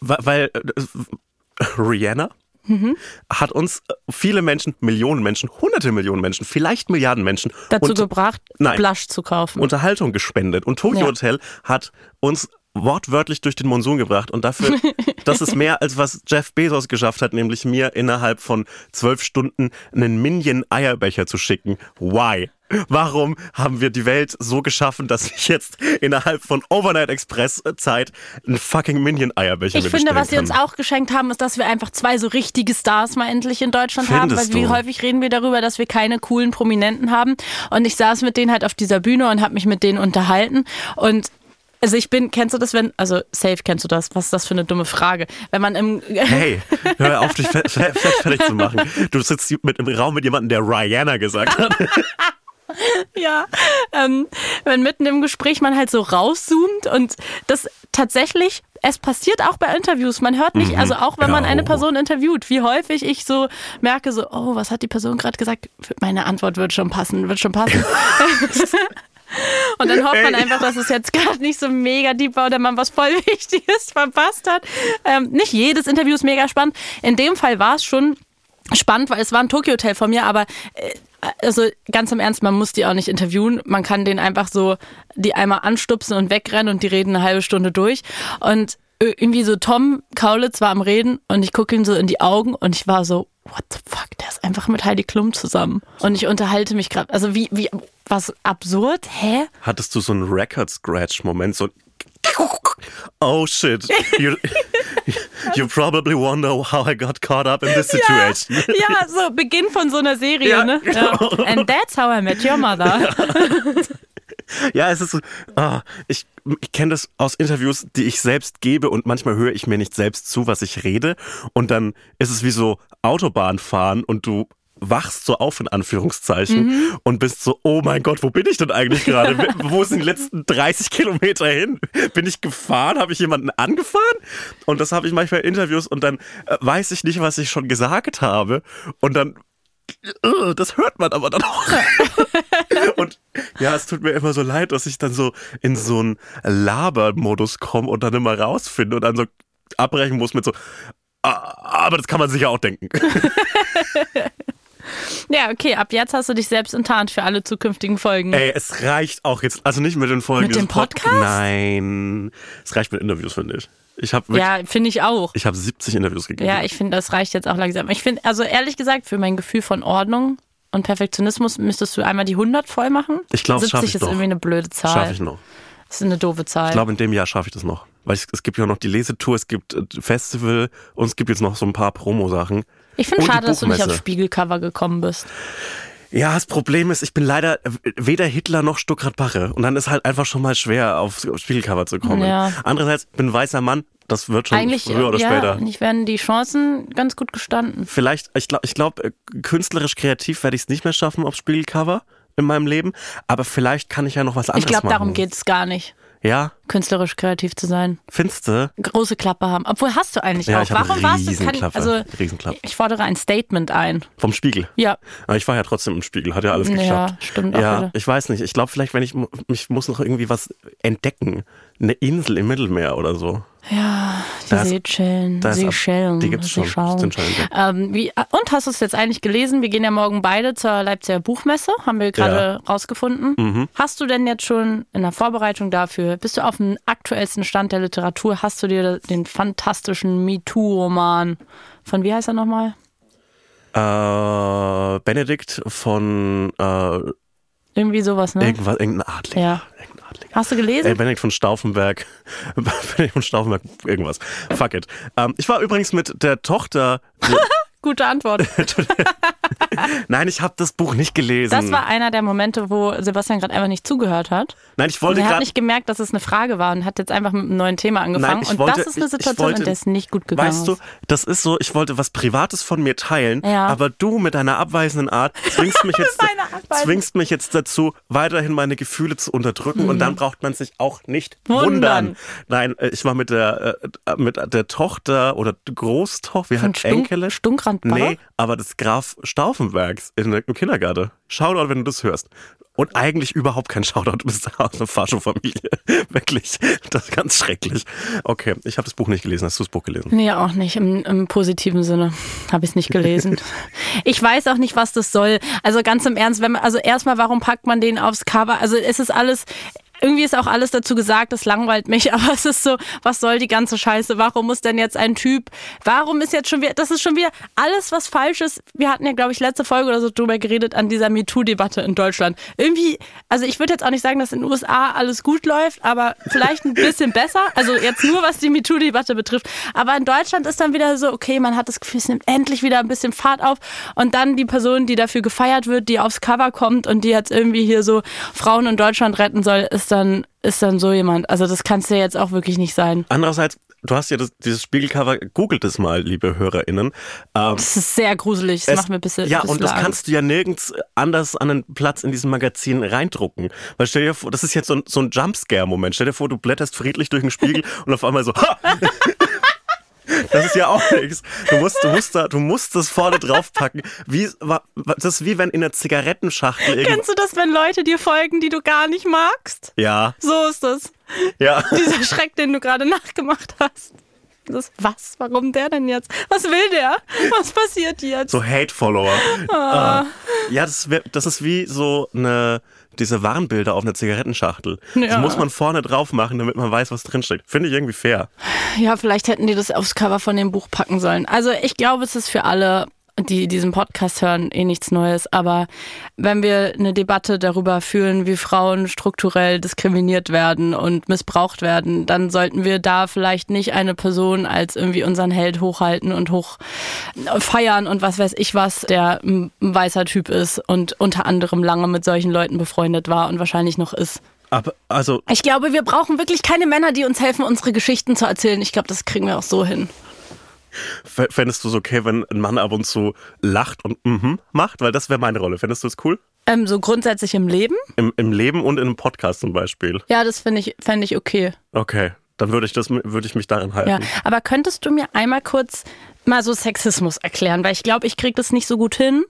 weil äh, Rihanna Mhm. hat uns äh, viele Menschen, Millionen Menschen, hunderte Millionen Menschen, vielleicht Milliarden Menschen Dazu und gebracht, Nein. Blush zu kaufen. Unterhaltung gespendet. Und Tokyo Ja. Hotel hat uns wortwörtlich durch den Monsun gebracht. Und dafür, das ist mehr als was Jeff Bezos geschafft hat, nämlich mir innerhalb von zwölf Stunden einen Minion-Eierbecher zu schicken. Why? Warum haben wir die Welt so geschaffen, dass ich jetzt innerhalb von Overnight Express Zeit einen fucking Minion-Eierbecher Ich mir finde, was sie uns auch geschenkt haben, ist, dass wir einfach zwei so richtige Stars mal endlich in Deutschland haben. Weil Findest wie du? häufig reden wir darüber, dass wir keine coolen Prominenten haben. Und ich saß mit denen halt auf dieser Bühne und habe mich mit denen unterhalten. Und also ich bin, kennst du das, wenn, also safe kennst du das, was ist das für eine dumme Frage? Wenn man im, Hey, hör auf, dich fe- fe- fe- fertig zu machen. Du sitzt mit im Raum mit jemandem, der Rihanna gesagt hat. Ja, ähm, wenn mitten im Gespräch man halt so rauszoomt und das tatsächlich, es passiert auch bei Interviews. Man hört nicht, also auch wenn man eine oh. Person interviewt, wie häufig ich so merke, so, oh, was hat die Person gerade gesagt? Meine Antwort wird schon passen, wird schon passen. Und dann hofft man einfach, dass es jetzt gerade nicht so mega deep war oder man was voll Wichtiges verpasst hat. Ähm, nicht jedes Interview ist mega spannend. In dem Fall war es schon spannend, weil es war ein Tokyo-Hotel von mir, aber äh, also ganz im Ernst, man muss die auch nicht interviewen. Man kann den einfach so die einmal anstupsen und wegrennen und die reden eine halbe Stunde durch. Und irgendwie so Tom Kaulitz war am Reden und ich gucke ihm so in die Augen und ich war so, what the fuck, der ist einfach mit Heidi Klum zusammen. Und ich unterhalte mich gerade, also wie, wie, was absurd, hä? Hattest du so einen Record-Scratch-Moment, so Oh shit, you, you probably wonder how I got caught up in this situation. Ja, so Beginn von so einer Serie, Ja, ne? genau. Ja. And that's how I met your mother. Ja, es ist so, ah, ich, ich kenne das aus Interviews, die ich selbst gebe und manchmal höre ich mir nicht selbst zu, was ich rede und dann ist es wie so Autobahnfahren und du wachst so auf in Anführungszeichen und bist so, oh mein Gott, wo bin ich denn eigentlich gerade? wo sind die letzten 30 Kilometer hin? Bin ich gefahren? Habe ich jemanden angefahren? Und das habe ich manchmal in Interviews und dann äh, weiß ich nicht, was ich schon gesagt habe und dann äh, das hört man aber dann auch. und ja, es tut mir immer so leid, dass ich dann so in so einen Labermodus komme und dann immer rausfinde und dann so abbrechen muss mit so, "Ah, aber das kann man sich ja auch denken. Ja, okay, ab jetzt hast du dich selbst enttarnt für alle zukünftigen Folgen. Ey, es reicht auch jetzt, also nicht mit den Folgen. Mit dem dieses Pod- Podcast? Nein, es reicht mit Interviews, finde ich. Ich habe wirklich, ja, finde ich auch. ich habe 70 Interviews gegeben. Ja, ich finde, das reicht jetzt auch langsam. Ich finde, also ehrlich gesagt, für mein Gefühl von Ordnung und Perfektionismus müsstest du einmal die 100 voll machen. Ich glaube, schaffe 70 ich ist noch. irgendwie eine blöde Zahl. Schaffe ich noch. Das ist eine doofe Zahl. Ich glaube, in dem Jahr schaffe ich das noch. Weil es, es gibt ja auch noch die Lesetour, es gibt äh, Festival und es gibt jetzt noch so ein paar Promo-Sachen. Ich finde schade, dass du nicht aufs Spiegelcover gekommen bist. Ja, das Problem ist, ich bin leider weder Hitler noch Stuckrad Barre. Und dann ist halt einfach schon mal schwer, aufs Spiegelcover zu kommen. Ja. Andererseits, ich bin ein weißer Mann, das wird schon Eigentlich, früher oder ja, später. eigentlich werden die Chancen ganz gut gestanden. Vielleicht, ich glaube, ich glaub, äh, künstlerisch kreativ werde ich es nicht mehr schaffen aufs Spiegelcover in meinem Leben. Aber vielleicht kann ich ja noch was anderes Ich glaube, machen. darum geht es gar nicht, Ja, künstlerisch kreativ zu sein. findest du? Große Klappe haben. Obwohl hast du eigentlich Ja, auch. Warum warst du? Kann, also, Riesenklappe. ich fordere ein Statement ein. Vom Spiegel. Ja, Aber ich war ja trotzdem im Spiegel, hat ja alles Ja, geklappt. stimmt auch Ja, wieder. ich weiß nicht. Ich glaube vielleicht, wenn ich, mu- ich muss noch irgendwie was entdecken. Eine Insel im Mittelmeer oder so. Ja, die Seychellen. Seychellen. die gibt's schon. Ähm, wie, und hast du es jetzt eigentlich gelesen? Wir gehen ja morgen beide zur Leipziger Buchmesse, haben wir gerade rausgefunden. Mhm. Hast du denn jetzt schon in der Vorbereitung dafür, bist du auf dem aktuellsten Stand der Literatur, hast du dir den fantastischen MeToo-Roman von, wie heißt er nochmal? Äh, Benedikt von äh, Irgendwie sowas, ne? irgendwas, irgendein Adliger. Ja. Hast du gelesen? Ey, Benedikt von Stauffenberg. Benedikt von Stauffenberg, irgendwas. Fuck it. Ähm, ich war übrigens mit der Tochter. Gute Antwort. Nein, ich habe das Buch nicht gelesen. Das war einer der Momente, wo Sebastian gerade einfach nicht zugehört hat. Nein, ich wollte er hat gerade. nicht gemerkt, dass es eine Frage war und hat jetzt einfach mit einem neuen Thema angefangen. Nein, ich und wollte, das ist eine Situation, wollte, in der es nicht gut gegangen Weißt du, ist. das ist so, ich wollte was Privates von mir teilen, Ja. aber du mit deiner abweisenden Art zwingst mich jetzt, zwingst mich jetzt dazu, weiterhin meine Gefühle zu unterdrücken und dann braucht man sich auch nicht wundern. Mhm. Wundern. Nein, äh, ich war mit der, äh, mit der Tochter oder Großtochter, wie Von hat Stunk- Stunkrandbacher? Nee, aber des Graf Stauffenbergs in der- im Kindergarten. Shoutout, wenn du das hörst. Und eigentlich überhaupt kein Shoutout, du bist aus einer Faschofamilie. Wirklich. Das ist ganz schrecklich. Okay, ich habe das Buch nicht gelesen. Hast du das Buch gelesen? Nee, auch nicht. Im, im positiven Sinne habe ich es nicht gelesen. ich weiß auch nicht, was das soll. Also ganz im Ernst, wenn man, also erstmal, warum packt man den aufs Cover? Also es ist alles. Irgendwie ist auch alles dazu gesagt, das langweilt mich, aber es ist so, was soll die ganze Scheiße? Warum muss denn jetzt ein Typ, warum ist jetzt schon wieder, das ist schon wieder alles, was falsch ist. Wir hatten ja, glaube ich, letzte Folge oder so drüber geredet an dieser MeToo-Debatte in Deutschland. Irgendwie, also ich würde jetzt auch nicht sagen, dass in den USA alles gut läuft, aber vielleicht ein bisschen besser. Also jetzt nur, was die MeToo-Debatte betrifft. Aber in Deutschland ist dann wieder so, okay, man hat das Gefühl, es nimmt endlich wieder ein bisschen Fahrt auf. Und dann die Person, die dafür gefeiert wird, die aufs Cover kommt und die jetzt irgendwie hier so Frauen in Deutschland retten soll, ist dann, ist dann so jemand. Also das kannst du ja jetzt auch wirklich nicht sein. Andererseits, du hast ja das, dieses Spiegelcover, googelt es mal, liebe HörerInnen. Ähm, Das ist sehr gruselig. Das es- macht mir ein bisschen Ja, ein bisschen und das Angst. kannst du ja nirgends anders an einen Platz in diesem Magazin reindrucken. Weil stell dir vor, das ist jetzt so ein, so ein Jumpscare-Moment. Stell dir vor, du blätterst friedlich durch den Spiegel und auf einmal so, ha! Das ist ja auch nichts. Du musst, du musst da, du musst das vorne draufpacken. Wie, das ist wie wenn in einer Zigarettenschachtel Kennst du das, wenn Leute dir folgen, die du gar nicht magst? ja, So ist das. ja. Dieser Schreck, den du gerade nachgemacht hast. Das, was? Warum der denn jetzt? Was will der? Was passiert jetzt? So Hate-Follower. Ah. Ja, das, wär, das ist wie so eine, diese Warnbilder auf einer Zigarettenschachtel. Das Ja. muss man vorne drauf machen, damit man weiß, was drinsteckt. Finde ich irgendwie fair. Ja, vielleicht hätten die das aufs Cover von dem Buch packen sollen. Also ich glaube, es ist für alle, die diesen Podcast hören, eh nichts Neues. Aber wenn wir eine Debatte darüber führen, wie Frauen strukturell diskriminiert werden und missbraucht werden, dann sollten wir da vielleicht nicht eine Person als irgendwie unseren Held hochhalten und hoch feiern und was weiß ich was, der ein weißer Typ ist und unter anderem lange mit solchen Leuten befreundet war und wahrscheinlich noch ist. Aber, also, Ich glaube, wir brauchen wirklich keine Männer, die uns helfen, unsere Geschichten zu erzählen. Ich glaube, das kriegen wir auch so hin. Fändest du es okay, wenn ein Mann ab und zu lacht und mhm macht? Weil das wäre meine Rolle. Fändest du es cool? Ähm, so grundsätzlich im Leben? Im, Im Leben und in einem Podcast zum Beispiel. Ja, das finde ich, fände ich okay. Okay, dann würde ich, das, würde ich mich daran halten. Ja. Aber könntest du mir einmal kurz mal so Sexismus erklären? Weil ich glaube, ich kriege das nicht so gut hin.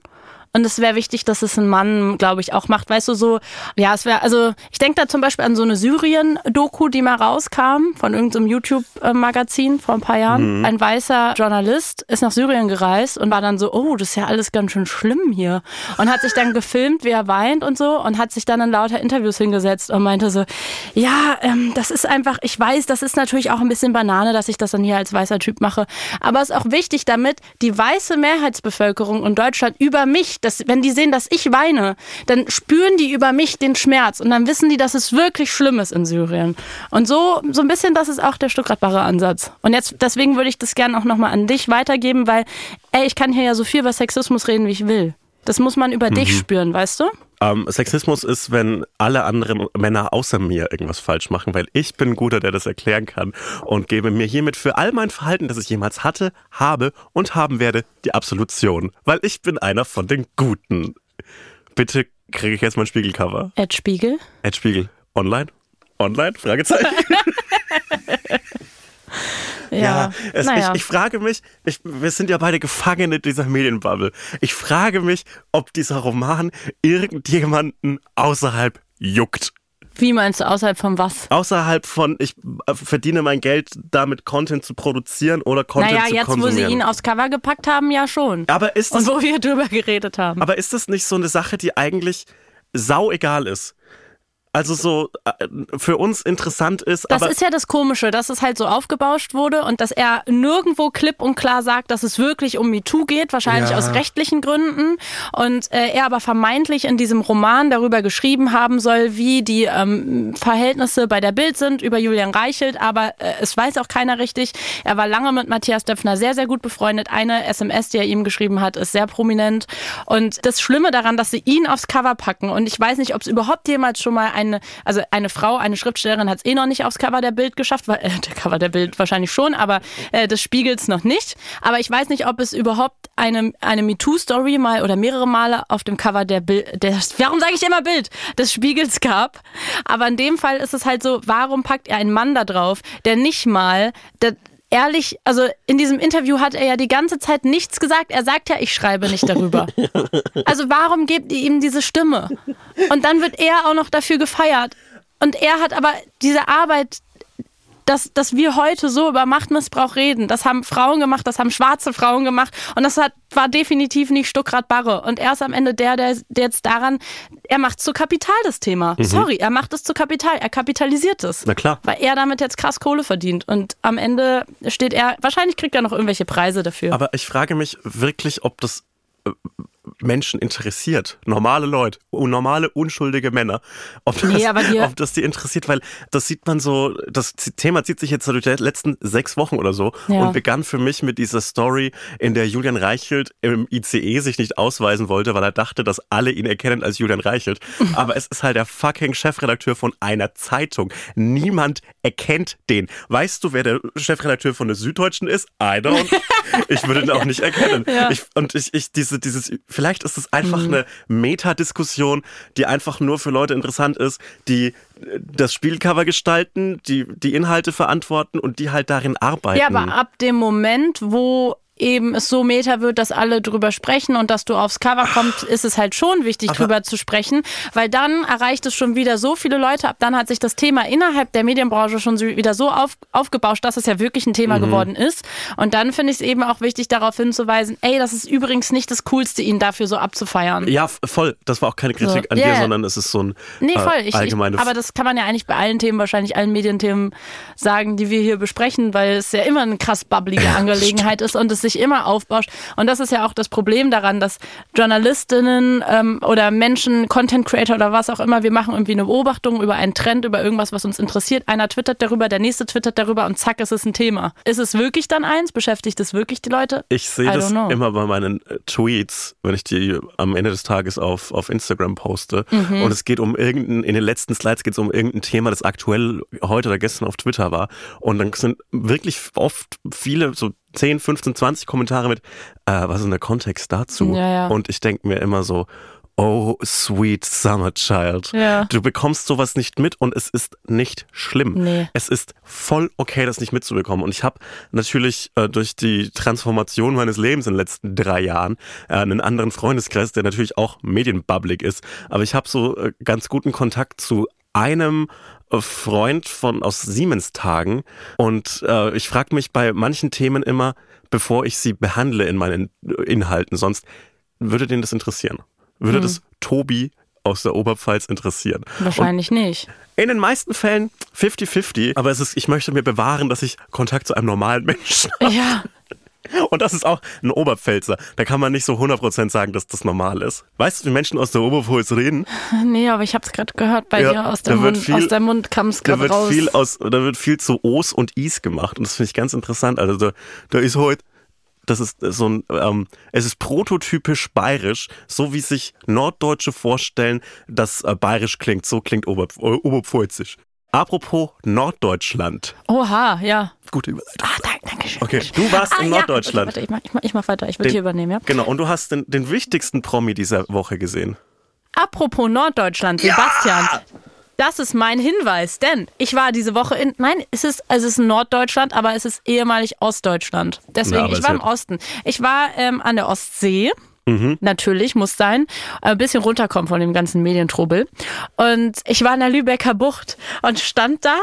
Und es wäre wichtig, dass es ein Mann, glaube ich, auch macht. Weißt du, so, ja, es wäre, also ich denke da zum Beispiel an so eine Syrien-Doku, die mal rauskam von irgendeinem YouTube-Magazin vor ein paar Jahren. Ein weißer Journalist ist nach Syrien gereist und war dann so, oh, das ist ja alles ganz schön schlimm hier. Und hat sich dann gefilmt, wie er weint und so und hat sich dann in lauter Interviews hingesetzt und meinte so, ja, ähm, das ist einfach, ich weiß, das ist natürlich auch ein bisschen Banane, dass ich das dann hier als weißer Typ mache. Aber es ist auch wichtig, damit die weiße Mehrheitsbevölkerung in Deutschland über mich dass, wenn die sehen, dass ich weine, dann spüren die über mich den Schmerz und dann wissen die, dass es wirklich schlimm ist in Syrien. Und so, so ein bisschen, das ist auch der Stuttgart-Barre Ansatz. Und jetzt, deswegen würde ich das gerne auch nochmal an dich weitergeben, weil, ey, ich kann hier ja so viel über Sexismus reden, wie ich will. Das muss man über mhm. dich spüren, weißt du? Ähm, Sexismus ist, wenn alle anderen Männer außer mir irgendwas falsch machen, weil ich bin ein guter, der das erklären kann und gebe mir hiermit für all mein Verhalten, das ich jemals hatte, habe und haben werde, die Absolution, weil ich bin einer von den Guten. Bitte kriege ich jetzt mein Spiegelcover. Ed Spiegel? Ed Spiegel. Online? Online? Fragezeichen. Ja, ja es, naja. ich, ich, frage mich, ich, wir sind ja beide Gefangene dieser Medienbubble. Ich frage mich, ob dieser Roman irgendjemanden außerhalb juckt. Wie meinst du, außerhalb von was? Außerhalb von, ich äh, verdiene mein Geld damit, Content zu produzieren oder Content naja, zu konsumieren. Naja, jetzt, wo sie ihn aufs Cover gepackt haben, ja schon. Aber ist das, Und wo wir drüber geredet haben. Aber ist das nicht so eine Sache, die eigentlich sau egal ist? Also so äh, für uns interessant ist. Das ist ja das Komische, dass es halt so aufgebauscht wurde und dass er nirgendwo klipp und klar sagt, dass es wirklich um MeToo geht, wahrscheinlich ja. aus rechtlichen Gründen. Und äh, er aber vermeintlich in diesem Roman darüber geschrieben haben soll, wie die ähm, Verhältnisse bei der Bild sind über Julian Reichelt, aber äh, es weiß auch keiner richtig. Er war lange mit Matthias Döpfner sehr, sehr gut befreundet. Eine SMS, die er ihm geschrieben hat, ist sehr prominent. Und das Schlimme daran, dass sie ihn aufs Cover packen und ich weiß nicht, ob es überhaupt jemals schon mal ein eine, also eine Frau, eine Schriftstellerin hat es eh noch nicht aufs Cover der Bild geschafft, weil, äh, der Cover der Bild wahrscheinlich schon, aber äh, des Spiegels noch nicht. Aber ich weiß nicht, ob es überhaupt eine, eine MeToo-Story mal oder mehrere Male auf dem Cover der Bild, warum sage ich immer Bild, des Spiegels gab. Aber in dem Fall ist es halt so, warum packt er einen Mann da drauf, der nicht mal, der, ehrlich, also in diesem Interview hat er ja die ganze Zeit nichts gesagt. Er sagt ja, ich schreibe nicht darüber. Also warum gebt ihr ihm diese Stimme? Und dann wird er auch noch dafür gefeiert. Und er hat aber diese Arbeit, dass, dass wir heute so über Machtmissbrauch reden. Das haben Frauen gemacht, das haben schwarze Frauen gemacht und das hat, war definitiv nicht Stuckrad Barre. Und er ist am Ende der, der, der jetzt daran, er macht zu Kapital das Thema. Mhm. Sorry, er macht es zu Kapital, er kapitalisiert es. Na klar. Weil er damit jetzt krass Kohle verdient. Und am Ende steht er, wahrscheinlich kriegt er noch irgendwelche Preise dafür. Aber ich frage mich wirklich, ob das äh, Menschen interessiert, normale Leute, normale unschuldige Männer, ob das, nee, ob das die interessiert, weil das sieht man so, das Thema zieht sich jetzt durch die letzten sechs Wochen oder so ja. und begann für mich mit dieser Story, in der Julian Reichelt im ICE sich nicht ausweisen wollte, weil er dachte, dass alle ihn erkennen als Julian Reichelt. Aber es ist halt der fucking Chefredakteur von einer Zeitung. Niemand erkennt den. Weißt du, wer der Chefredakteur von der Süddeutschen ist? I don't. Ich würde ihn auch nicht erkennen. Ja. Ich, und ich, ich, diese, dieses, vielleicht ist es einfach mhm. eine Metadiskussion, die einfach nur für Leute interessant ist, die äh, das Spielcover gestalten, die die Inhalte verantworten und die halt darin arbeiten. Ja, aber ab dem Moment, wo eben es so meta wird, dass alle drüber sprechen und dass du aufs Cover kommst, ist es halt schon wichtig, Aber drüber zu sprechen, weil dann erreicht es schon wieder so viele Leute ab. Dann hat sich das Thema innerhalb der Medienbranche schon wieder so auf, aufgebauscht, dass es ja wirklich ein Thema mhm. geworden ist. Und dann finde ich es eben auch wichtig, darauf hinzuweisen, ey, das ist übrigens nicht das Coolste, ihn dafür so abzufeiern. Ja, voll. Das war auch keine Kritik so. an yeah. dir, sondern es ist so ein nee, voll. Äh, ich, allgemeines... Ich, aber das kann man ja eigentlich bei allen Themen, wahrscheinlich allen Medienthemen sagen, die wir hier besprechen, weil es ja immer eine krass bubblige Angelegenheit ist und es sich immer aufbauscht. Und das ist ja auch das Problem daran, dass Journalistinnen ähm, oder Menschen, Content Creator oder was auch immer, wir machen irgendwie eine Beobachtung über einen Trend, über irgendwas, was uns interessiert. Einer twittert darüber, der nächste twittert darüber und zack, ist es ein Thema. Ist es wirklich dann eins? Beschäftigt es wirklich die Leute? Ich sehe das know. immer bei meinen äh, Tweets, wenn ich die am Ende des Tages auf, auf Instagram poste. Mhm. Und es geht um irgendein, in den letzten Slides geht es um irgendein Thema, das aktuell heute oder gestern auf Twitter war. Und dann sind wirklich oft viele, so 10, 15, 20 Kommentare mit, äh, was ist denn der Kontext dazu? Ja, ja. Und ich denke mir immer so, Oh, sweet summer child. Ja. Du bekommst sowas nicht mit und es ist nicht schlimm. Nee. Es ist voll okay, das nicht mitzubekommen. Und ich habe natürlich äh, durch die Transformation meines Lebens in den letzten drei Jahren äh, einen anderen Freundeskreis, der natürlich auch medienbubblig ist. Aber ich habe so äh, ganz guten Kontakt zu einem Freund von aus Siemens Tagen und äh, ich frage mich bei manchen Themen immer, bevor ich sie behandle in meinen Inhalten, sonst würde den das interessieren? Würde hm. das Tobi aus der Oberpfalz interessieren? Wahrscheinlich und nicht. In den meisten Fällen 50-50, aber es ist, ich möchte mir bewahren, dass ich Kontakt zu einem normalen Menschen habe. Ja. Und das ist auch ein Oberpfälzer. Da kann man nicht so 100% sagen, dass das normal ist. Weißt du, wie Menschen aus der Oberpfalz reden? Nee, aber ich habe es gerade gehört bei Ja, dir. Aus, dem Mund, viel- aus Mund kam es Da gerade wird raus. viel aus, da wird viel zu Os und Is gemacht. Und das finde ich ganz interessant. Also da, da ist heute, das ist so ein, ähm, es ist prototypisch bayerisch, so wie sich Norddeutsche vorstellen, dass äh, bayerisch klingt. So klingt Ober, äh, Oberpfälzisch. Apropos Norddeutschland. Oha, ja. Gute Überleitung. Ah, danke, danke schön. Okay, du warst ah, in ja. Norddeutschland. Warte, ich mach, ich, mach, ich mach weiter. Ich würde hier übernehmen, ja. Genau, und du hast den, den wichtigsten Promi dieser Woche gesehen. Apropos Norddeutschland, Sebastian. Das ist mein Hinweis, denn ich war diese Woche in, nein, es ist, es ist Norddeutschland, aber es ist ehemalig Ostdeutschland. Na, Deswegen, aber ich war ja- im Osten. Ich war ähm, an der Ostsee. Mhm. Natürlich, muss sein. Ein bisschen runterkommen von dem ganzen Medientrubel. Und ich war in der Lübecker Bucht und stand da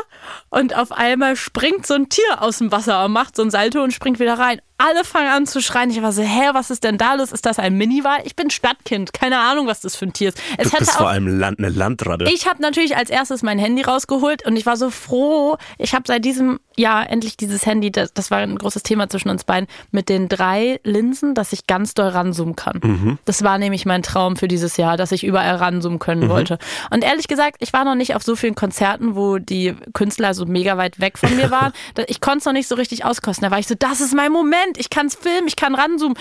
und auf einmal springt so ein Tier aus dem Wasser und macht so ein Salto und springt wieder rein. Alle fangen an zu schreien. Ich war so, hä, was ist denn da los? Ist das ein Miniwal? Ich bin Stadtkind. Keine Ahnung, was das für ein Tier ist. Es Du bist vor allem Land, eine Landratte. ich habe natürlich als erstes mein Handy rausgeholt und ich war so froh. Ich habe seit diesem Jahr endlich dieses Handy, das, das war ein großes Thema zwischen uns beiden, mit den drei Linsen, dass ich ganz doll ranzoomen kann. Mhm. Das war nämlich mein Traum für dieses Jahr, dass ich überall ranzoomen können Mhm. wollte. Und ehrlich gesagt, ich war noch nicht auf so vielen Konzerten, wo die Künstler so mega weit weg von mir waren. Ich konnte es noch nicht so richtig auskosten. Da war ich so, das ist mein Moment, ich kann es filmen, ich kann ranzoomen.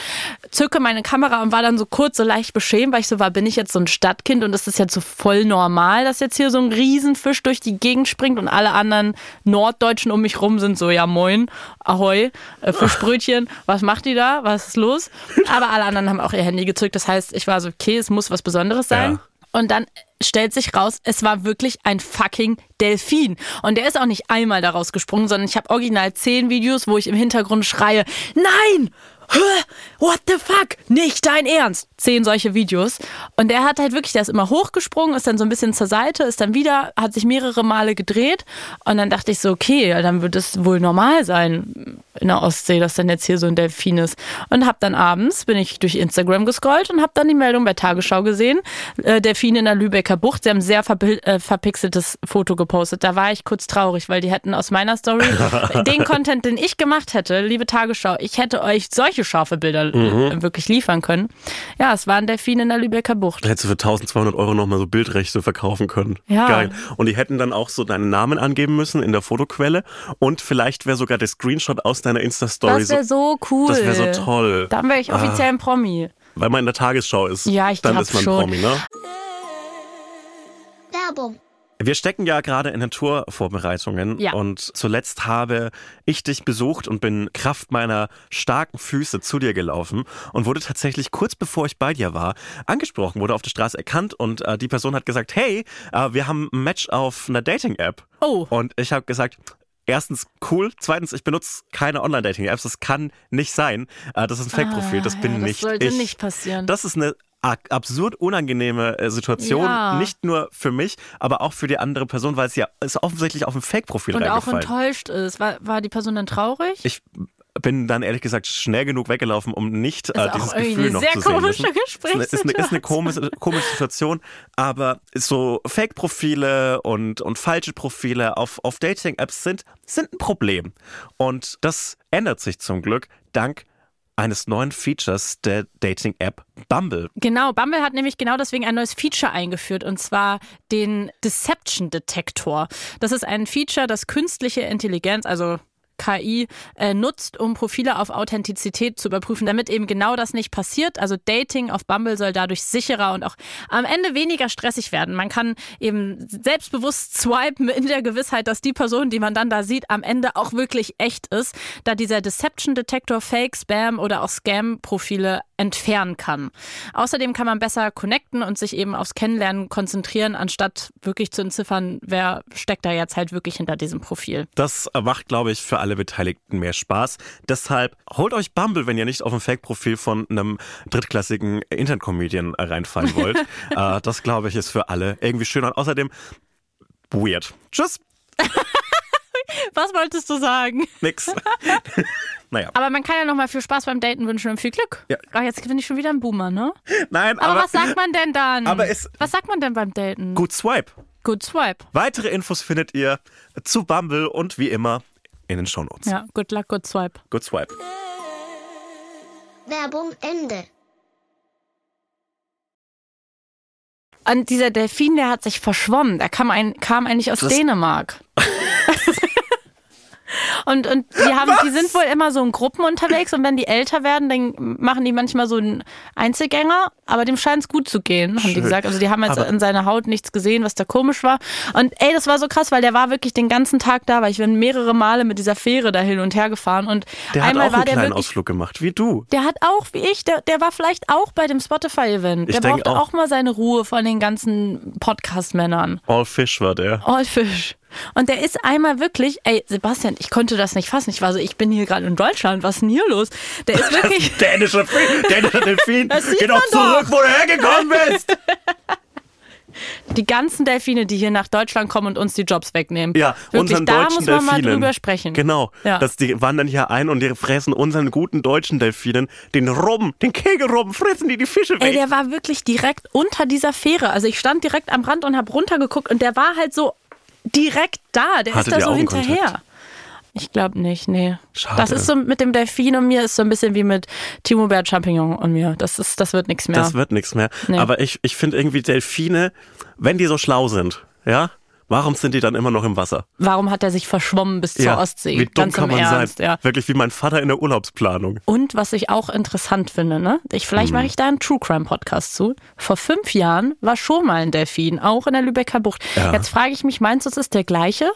Zücke meine Kamera und war dann so kurz so leicht beschämt, weil ich so war, bin ich jetzt so ein Stadtkind und ist das jetzt so voll normal, dass jetzt hier so ein Riesenfisch durch die Gegend springt und alle anderen Norddeutschen um mich rum sind so, ja moin, ahoi, äh, Fischbrötchen, was macht die da, was ist los? Aber alle anderen haben auch ihr Handy gezückt, das heißt, ich war so, okay, es muss was Besonderes sein. Ja. Und dann stellt sich raus, es war wirklich ein fucking Delfin. Und der ist auch nicht einmal daraus gesprungen, sondern ich habe original zehn Videos, wo ich im Hintergrund schreie, nein! What the fuck? Nicht dein Ernst? Zehn solche Videos. Und der hat halt wirklich, der ist immer hochgesprungen, ist dann so ein bisschen zur Seite, ist dann wieder, hat sich mehrere Male gedreht. Und dann dachte ich so, okay, dann wird es wohl normal sein in der Ostsee, dass dann jetzt hier so ein Delfin ist. Und hab dann abends, bin ich durch Instagram gescrollt und hab dann die Meldung bei Tagesschau gesehen. Äh, Delfin in der Lübecker Bucht. Sie haben ein sehr äh, verpixeltes Foto gepostet. Da war ich kurz traurig, weil die hätten aus meiner Story den Content, den ich gemacht hätte, liebe Tagesschau, ich hätte euch solche scharfe Bilder äh, wirklich liefern können. Ja, es war ein Delfin in der Lübecker Bucht. Hättest du für 1200 Euro nochmal so Bildrechte verkaufen können. Ja. Geil. Und die hätten dann auch so deinen Namen angeben müssen in der Fotoquelle und vielleicht wäre sogar der Screenshot aus deiner Insta-Story Das so, wäre so cool. das wäre so toll. Dann wäre ich offiziell ein Promi. Weil man in der Tagesschau ist. Ja, ich Dann glaub ist man schon. Promi, ne? Werbung. Wir stecken ja gerade in den Tourvorbereitungen Ja. und zuletzt habe ich dich besucht und bin Kraft meiner starken Füße zu dir gelaufen und wurde tatsächlich kurz bevor ich bei dir war angesprochen, wurde auf der Straße erkannt und äh, die Person hat gesagt, hey, äh, wir haben ein Match auf einer Dating-App. Oh. Und ich habe gesagt, Erstens cool, zweitens ich benutze keine Online-Dating-Apps, das kann nicht sein. Äh, das ist ein Fake-Profil, das Ah, bin ja, das nicht sollte ich. nicht passieren. Das ist eine absurd unangenehme äh, Situation, Ja. nicht nur für mich, aber auch für die andere Person, weil es ja es offensichtlich auf ein Fake-Profil Und auch enttäuscht ist. War, war die Person dann traurig? Ich bin dann ehrlich gesagt schnell genug weggelaufen, um nicht Ist äh, dieses Gefühl eine noch sehr zu sehen. komische müssen. Ist eine, ist eine, ist eine komische, komische Situation, aber so Fake-Profile und, und falsche Profile auf, auf Dating-Apps sind, sind ein Problem. Und das ändert sich zum Glück dank eines neuen Features der Dating-App Bumble. Genau, Bumble hat nämlich genau deswegen ein neues Feature eingeführt und zwar den Deception Detector. Das ist ein Feature, das künstliche Intelligenz, also KI äh, nutzt, um Profile auf Authentizität zu überprüfen, damit eben genau das nicht passiert. Also Dating auf Bumble soll dadurch sicherer und auch am Ende weniger stressig werden. Man kann eben selbstbewusst swipen in der Gewissheit, dass die Person, die man dann da sieht, am Ende auch wirklich echt ist, da dieser Deception Detector Fake, Spam oder auch Scam-Profile entfernen kann. Außerdem kann man besser connecten und sich eben aufs Kennenlernen konzentrieren, anstatt wirklich zu entziffern, wer steckt da jetzt halt wirklich hinter diesem Profil. Das macht, glaube ich, für alle Beteiligten mehr Spaß. Deshalb holt euch Bumble, wenn ihr nicht auf ein Fake-Profil von einem drittklassigen Internet-Comedian reinfallen wollt. äh, das, glaube ich, ist für alle irgendwie schön und außerdem weird. Tschüss, Was wolltest du sagen? nix. naja, Aber man kann ja noch mal viel Spaß beim Daten wünschen und viel Glück. Ja. Ach, jetzt bin ich schon wieder ein Boomer, ne? nein, Aber, aber, was sagt man denn dann? aber es- was sagt man denn beim Daten? gut Swipe. Good Swipe. Weitere Infos findet ihr zu Bumble und wie immer in den Shownotes. Ja, good luck, good swipe. Good Swipe. Werbung Ende. Und dieser Delfin, der hat sich verschwommen. Der kam, ein, kam eigentlich aus Das- Dänemark. Und, und die, haben, die sind wohl immer so in Gruppen unterwegs und wenn die älter werden, dann machen die manchmal so einen Einzelgänger, aber dem scheint es gut zu gehen, haben die Schön. gesagt. Also die haben jetzt Aber- in seiner Haut nichts gesehen, was da komisch war. Und ey, das war so krass, weil der war wirklich den ganzen Tag da, weil ich bin mehrere Male mit dieser Fähre da hin und her gefahren und Der hat einmal auch war einen der kleinen wirklich Ausflug gemacht, wie du. der hat auch, wie ich, der, der war vielleicht auch bei dem Spotify-Event. Der denke brauchte auch. auch. mal seine Ruhe von den ganzen Podcast-Männern. All Fish war der. All Fish. Und der ist einmal wirklich, ey, Sebastian, ich konnte das nicht fassen. Ich war so, ich bin hier gerade in Deutschland, was ist denn hier los? Der ist wirklich, Dänischer, Fi- dänischer Delfin. Das Geh doch zurück, wo du hergekommen bist. die ganzen Delfine, die hier nach Deutschland kommen und uns die Jobs wegnehmen. Ja, wirklich, unseren da deutschen muss man mal Delfinen. drüber sprechen. Genau. Ja. Das, die wandern hier ein und die fressen unseren guten deutschen Delfinen, den Rum, den Kegelrum, fressen die die Fische weg. Ey, der war wirklich direkt unter dieser Fähre. Also ich stand direkt am Rand und hab runtergeguckt und der war halt so direkt da. Der Hattet ist da so hinterher. Ich glaube nicht, nee. Schade. Das ist so mit dem Delfin und mir ist so ein bisschen wie mit Timo Bert Champignon und mir. Das ist, das wird nichts mehr. Das wird nichts mehr. Nee. Aber ich, ich finde irgendwie Delfine, wenn die so schlau sind, ja, warum sind die dann immer noch im Wasser? Warum hat er sich verschwommen bis zur ja, Ostsee? Wie dumm Ganz kann im man Ernst, sein? ja. Wirklich wie mein Vater in der Urlaubsplanung. Und was ich auch interessant finde, ne? Ich, Mhm. vielleicht mache ich da einen True Crime Podcast zu. Vor fünf Jahren war schon mal ein Delfin, auch in der Lübecker Bucht. Ja. Jetzt frage ich mich, meinst du, es ist der gleiche?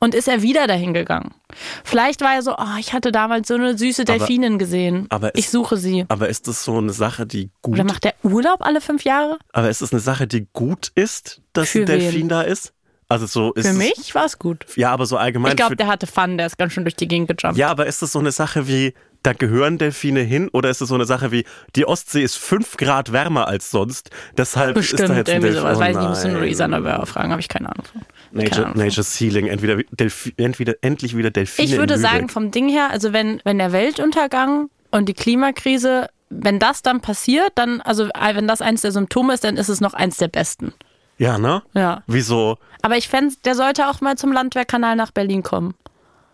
Und ist er wieder dahin gegangen? Vielleicht war er so, oh, ich hatte damals so eine süße Delfinin gesehen. aber es- ich suche sie. Aber ist das so eine Sache, die gut Oder macht der Urlaub alle fünf Jahre? Aber ist es eine Sache, die gut ist, dass Für ein Delfin wen? da ist? Also so ist Für mich war es gut. Ja, aber so allgemein. Ich glaube, der hatte Fun, der ist ganz schön durch die Gegend gejumpt. ja, aber ist es so eine Sache wie, da gehören Delfine hin? Oder ist es so eine Sache wie, die Ostsee ist fünf Grad wärmer als sonst, deshalb ist Bestimmt da jetzt ein irgendwie Delfin? sowas. Oh Weiß ich nicht, müssen nein. Luisa Neubauer fragen, habe ich keine Ahnung von. Nature, Ahnung. Nature Sealing, entweder, Delfi, entweder endlich wieder Delfine Ich würde sagen, vom Ding her, also wenn, wenn der Weltuntergang und die Klimakrise, wenn das dann passiert, dann, also wenn das eins der Symptome ist, dann ist es noch eins der besten. Ja, ne? Ja. Wieso? Aber ich fände, der sollte auch mal zum Landwehrkanal nach Berlin kommen.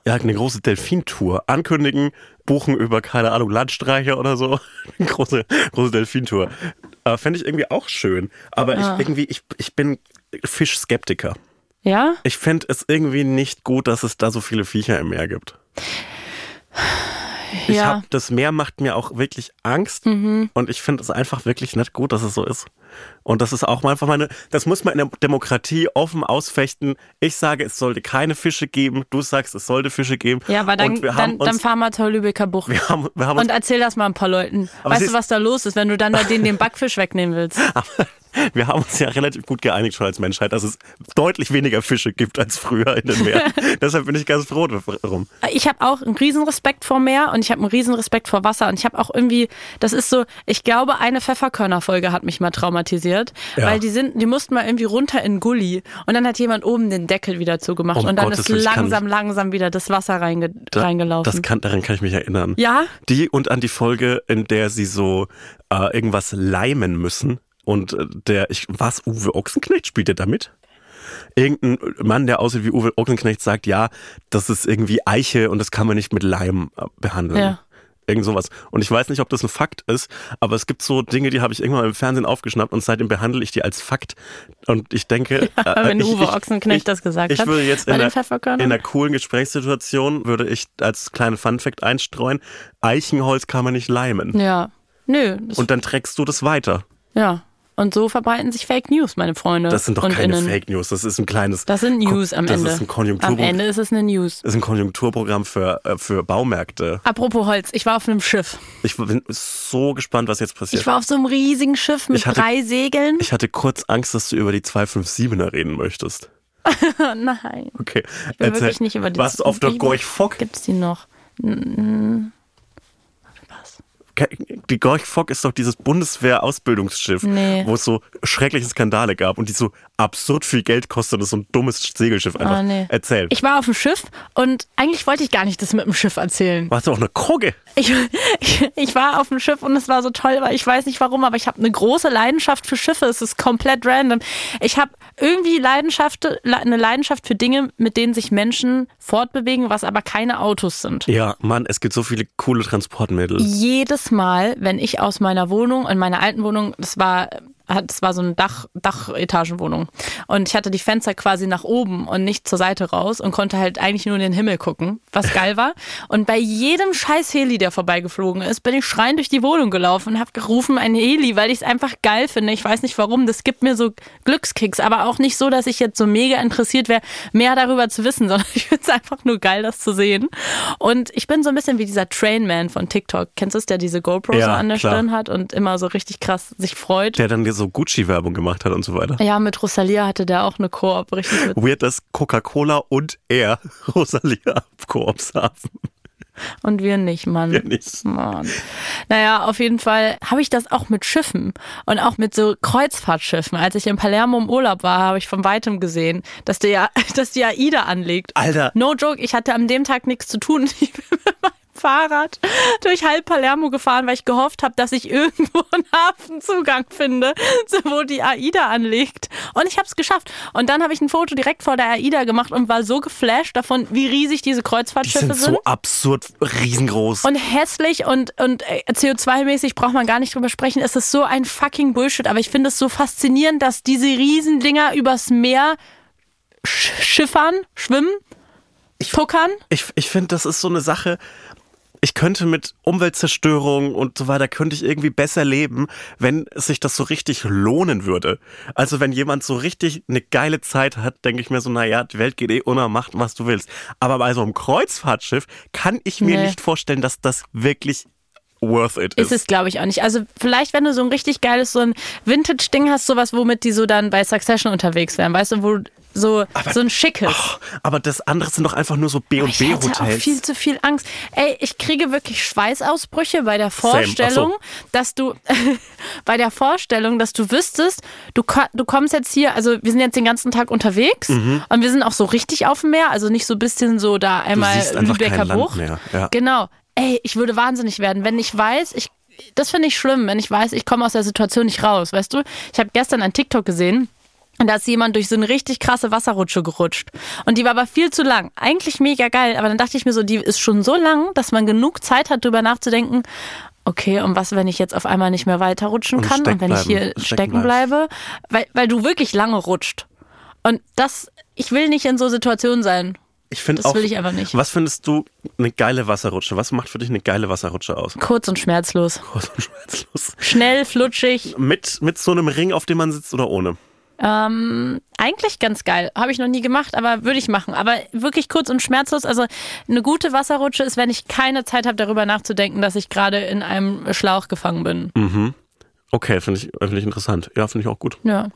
Ja, eine große Delfintour. Ankündigen, buchen über, keine Ahnung, Landstreicher oder so. Eine große, große Delfintour. Äh, Fände ich irgendwie auch schön. Aber Ah. ich irgendwie, ich, ich bin Fischskeptiker. Ja? Ich fände es irgendwie nicht gut, dass es da so viele Viecher im Meer gibt. Ich Ja. Mhm. hab, das Meer macht mir auch wirklich Angst und ich finde es einfach wirklich nicht gut, dass es so ist. Und das ist auch mal einfach meine, das muss man in der Demokratie offen ausfechten. Ich sage, es sollte keine Fische geben. Du sagst, es sollte Fische geben. Ja, aber dann, dann, dann uns, fahr mal zur Lübecker Bucht. wir haben, wir haben Und erzähl das mal ein paar Leuten. Weißt du, was da los ist, wenn du dann da denen den Backfisch wegnehmen willst? Wir haben uns ja relativ gut geeinigt schon als Menschheit, dass es deutlich weniger Fische gibt als früher in den Meeren. Deshalb bin ich ganz froh darum. Ich habe auch einen Riesenrespekt vor Meer und ich habe einen Riesenrespekt vor Wasser und ich habe auch irgendwie, das ist so, ich glaube, eine Pfefferkörner-Folge hat mich mal traumatisiert, Ja. weil die sind, die mussten mal irgendwie runter in den Gully und dann hat jemand oben den Deckel wieder zugemacht Um und dann Gottes ist langsam, langsam wieder das Wasser reinge Da- reingelaufen. Das kann, daran kann ich mich erinnern. ja? Die und an die Folge, in der sie so äh, irgendwas leimen müssen. Und äh, der, ich, was, Uwe Ochsenknecht spielt der damit? Irgendein Mann, der aussieht wie Uwe Ochsenknecht, sagt, ja, das ist irgendwie Eiche und das kann man nicht mit Leim äh, behandeln. Ja. Irgend sowas. Und ich weiß nicht, ob das ein Fakt ist, aber es gibt so Dinge, die habe ich irgendwann im Fernsehen aufgeschnappt und seitdem behandle ich die als Fakt. Und ich denke, äh, wenn ich, Uwe ich, Ochsenknecht ich, das gesagt ich hat, würde jetzt in einer, in einer coolen Gesprächssituation würde ich als kleinen Funfact einstreuen, Eichenholz kann man nicht leimen. Ja. Nö. Und dann trägst du das weiter. ja. Und so verbreiten sich Fake News, meine Freunde. Das sind doch und keine Innen. Fake News, das ist ein kleines Das sind News am das Ende. ist ein Konjunktur Am Ende ist es eine News. das ist ein Konjunkturprogramm für, äh, für Baumärkte. Apropos Holz, ich war auf einem Schiff. Ich bin so gespannt, was jetzt passiert. Ich war auf so einem riesigen Schiff mit hatte- drei Segeln. Ich hatte kurz Angst, dass du über die 257er reden möchtest. Nein. Okay. Ich will wirklich nicht über die du auf der Gorch Fock? Gibt's die noch? Was? Die Gorch Fock ist doch dieses Bundeswehr-Ausbildungsschiff, Nee. wo es so schreckliche Skandale gab und die so absurd viel Geld kostet und so ein dummes Segelschiff einfach. Ah, nee. Erzähl. Ich war auf dem Schiff und eigentlich wollte ich gar nicht das mit dem Schiff erzählen. Warst du auch eine Kogge? Ich, ich, ich war auf dem Schiff und es war so toll, weil ich weiß nicht warum, aber ich habe eine große Leidenschaft für Schiffe. Es ist komplett random. Ich habe irgendwie Leidenschaft, eine Leidenschaft für Dinge, mit denen sich Menschen fortbewegen, was aber keine Autos sind. Ja, Mann, es gibt so viele coole Transportmittel. Jedes Mal, wenn ich aus meiner Wohnung, in meiner alten Wohnung, das war das war so eine Dach, Dachetagenwohnung. Und ich hatte die Fenster quasi nach oben und nicht zur Seite raus und konnte halt eigentlich nur in den Himmel gucken, was geil war. Und bei jedem scheiß Heli, der vorbeigeflogen ist, bin ich schreiend durch die Wohnung gelaufen und habe gerufen, ein Heli, weil ich es einfach geil finde. Ich weiß nicht warum. Das gibt mir so Glückskicks, aber auch nicht so, dass ich jetzt so mega interessiert wäre, mehr darüber zu wissen, sondern ich finde es einfach nur geil, das zu sehen. Und ich bin so ein bisschen wie dieser Trainman von TikTok. Kennst du es, der diese GoPro Ja, so an der klar. Stirn hat und immer so richtig krass sich freut? Der dann so Gucci-Werbung gemacht hat und so weiter. Ja, mit Rosalia hatte der auch eine Koop, richtig witzig. Weird, dass Coca-Cola und er Rosalia Koops haben. Und wir nicht, Mann. Wir nicht. Mann. Naja, auf jeden Fall habe ich das auch mit Schiffen und auch mit so Kreuzfahrtschiffen. Als ich in Palermo im Urlaub war, habe ich von weitem gesehen, dass die, dass die AIDA anlegt. Alter. No joke, ich hatte an dem Tag nichts zu tun. Ich bin mit Fahrrad durch halb Palermo gefahren, weil ich gehofft habe, dass ich irgendwo einen Hafenzugang finde, wo die AIDA anlegt. Und ich habe es geschafft. Und dann habe ich ein Foto direkt vor der AIDA gemacht und war so geflasht davon, wie riesig diese Die Kreuzfahrtschiffe sind so absurd riesengroß. und hässlich und, und äh, CO2-mäßig braucht man gar nicht drüber sprechen. Es ist so ein fucking Bullshit. Aber ich finde es so faszinierend, dass diese Riesendinger übers Meer sch schiffern, schwimmen, tuckern. Ich, ich finde, das ist so eine Sache. Ich könnte mit Umweltzerstörung und so weiter, könnte ich irgendwie besser leben, wenn sich das so richtig lohnen würde. Also wenn jemand so richtig eine geile Zeit hat, denke ich mir so, naja, die Welt geht eh unter, mach was du willst. Aber bei so einem Kreuzfahrtschiff kann ich mir Nee. nicht vorstellen, dass das wirklich worth it ist. Ist es, glaube ich, auch nicht. Also vielleicht, wenn du so ein richtig geiles, so ein Vintage-Ding hast, sowas, womit die so dann bei Succession unterwegs wären, weißt du, wo so, so ein schickes. Oh, aber das andere sind doch einfach nur so Ich hätte auch B&B-Hotels. viel zu viel Angst. Ey, ich kriege wirklich Schweißausbrüche bei der Ach so. Vorstellung, dass du bei der Vorstellung, dass du wüsstest, du, du kommst jetzt hier, also wir sind jetzt den ganzen Tag unterwegs Mhm. und wir sind auch so richtig auf dem Meer, also nicht so ein bisschen so da einmal Lübecker Bucht. mehr, ja. Genau. Ey, ich würde wahnsinnig werden, wenn ich weiß, ich das finde ich schlimm, wenn ich weiß, ich komme aus der Situation nicht raus, weißt du? Ich habe gestern ein TikTok gesehen, und da ist jemand durch so eine richtig krasse Wasserrutsche gerutscht. Und die war aber viel zu lang. Eigentlich mega geil, aber dann dachte ich mir so, die ist schon so lang, dass man genug Zeit hat, drüber nachzudenken, okay, und was, wenn ich jetzt auf einmal nicht mehr weiterrutschen Und kann und wenn ich hier stecken stecken bleibe? Weil, weil du wirklich lange rutscht. Und das, ich will nicht in so Situationen sein. Ich finde Das auch, will ich einfach nicht. Was findest du eine geile Wasserrutsche? Was macht für dich eine geile Wasserrutsche aus? Kurz und schmerzlos. Groß und schmerzlos. Schnell, flutschig. Mit, mit so einem Ring, auf dem man sitzt oder ohne? Ähm, eigentlich ganz geil. Habe ich noch nie gemacht, aber würde ich machen. Aber wirklich kurz und schmerzlos. Also eine gute Wasserrutsche ist, wenn ich keine Zeit habe, darüber nachzudenken, dass ich gerade in einem Schlauch gefangen bin. Okay, finde ich, finde ich interessant. Ja, finde ich auch gut. Ja.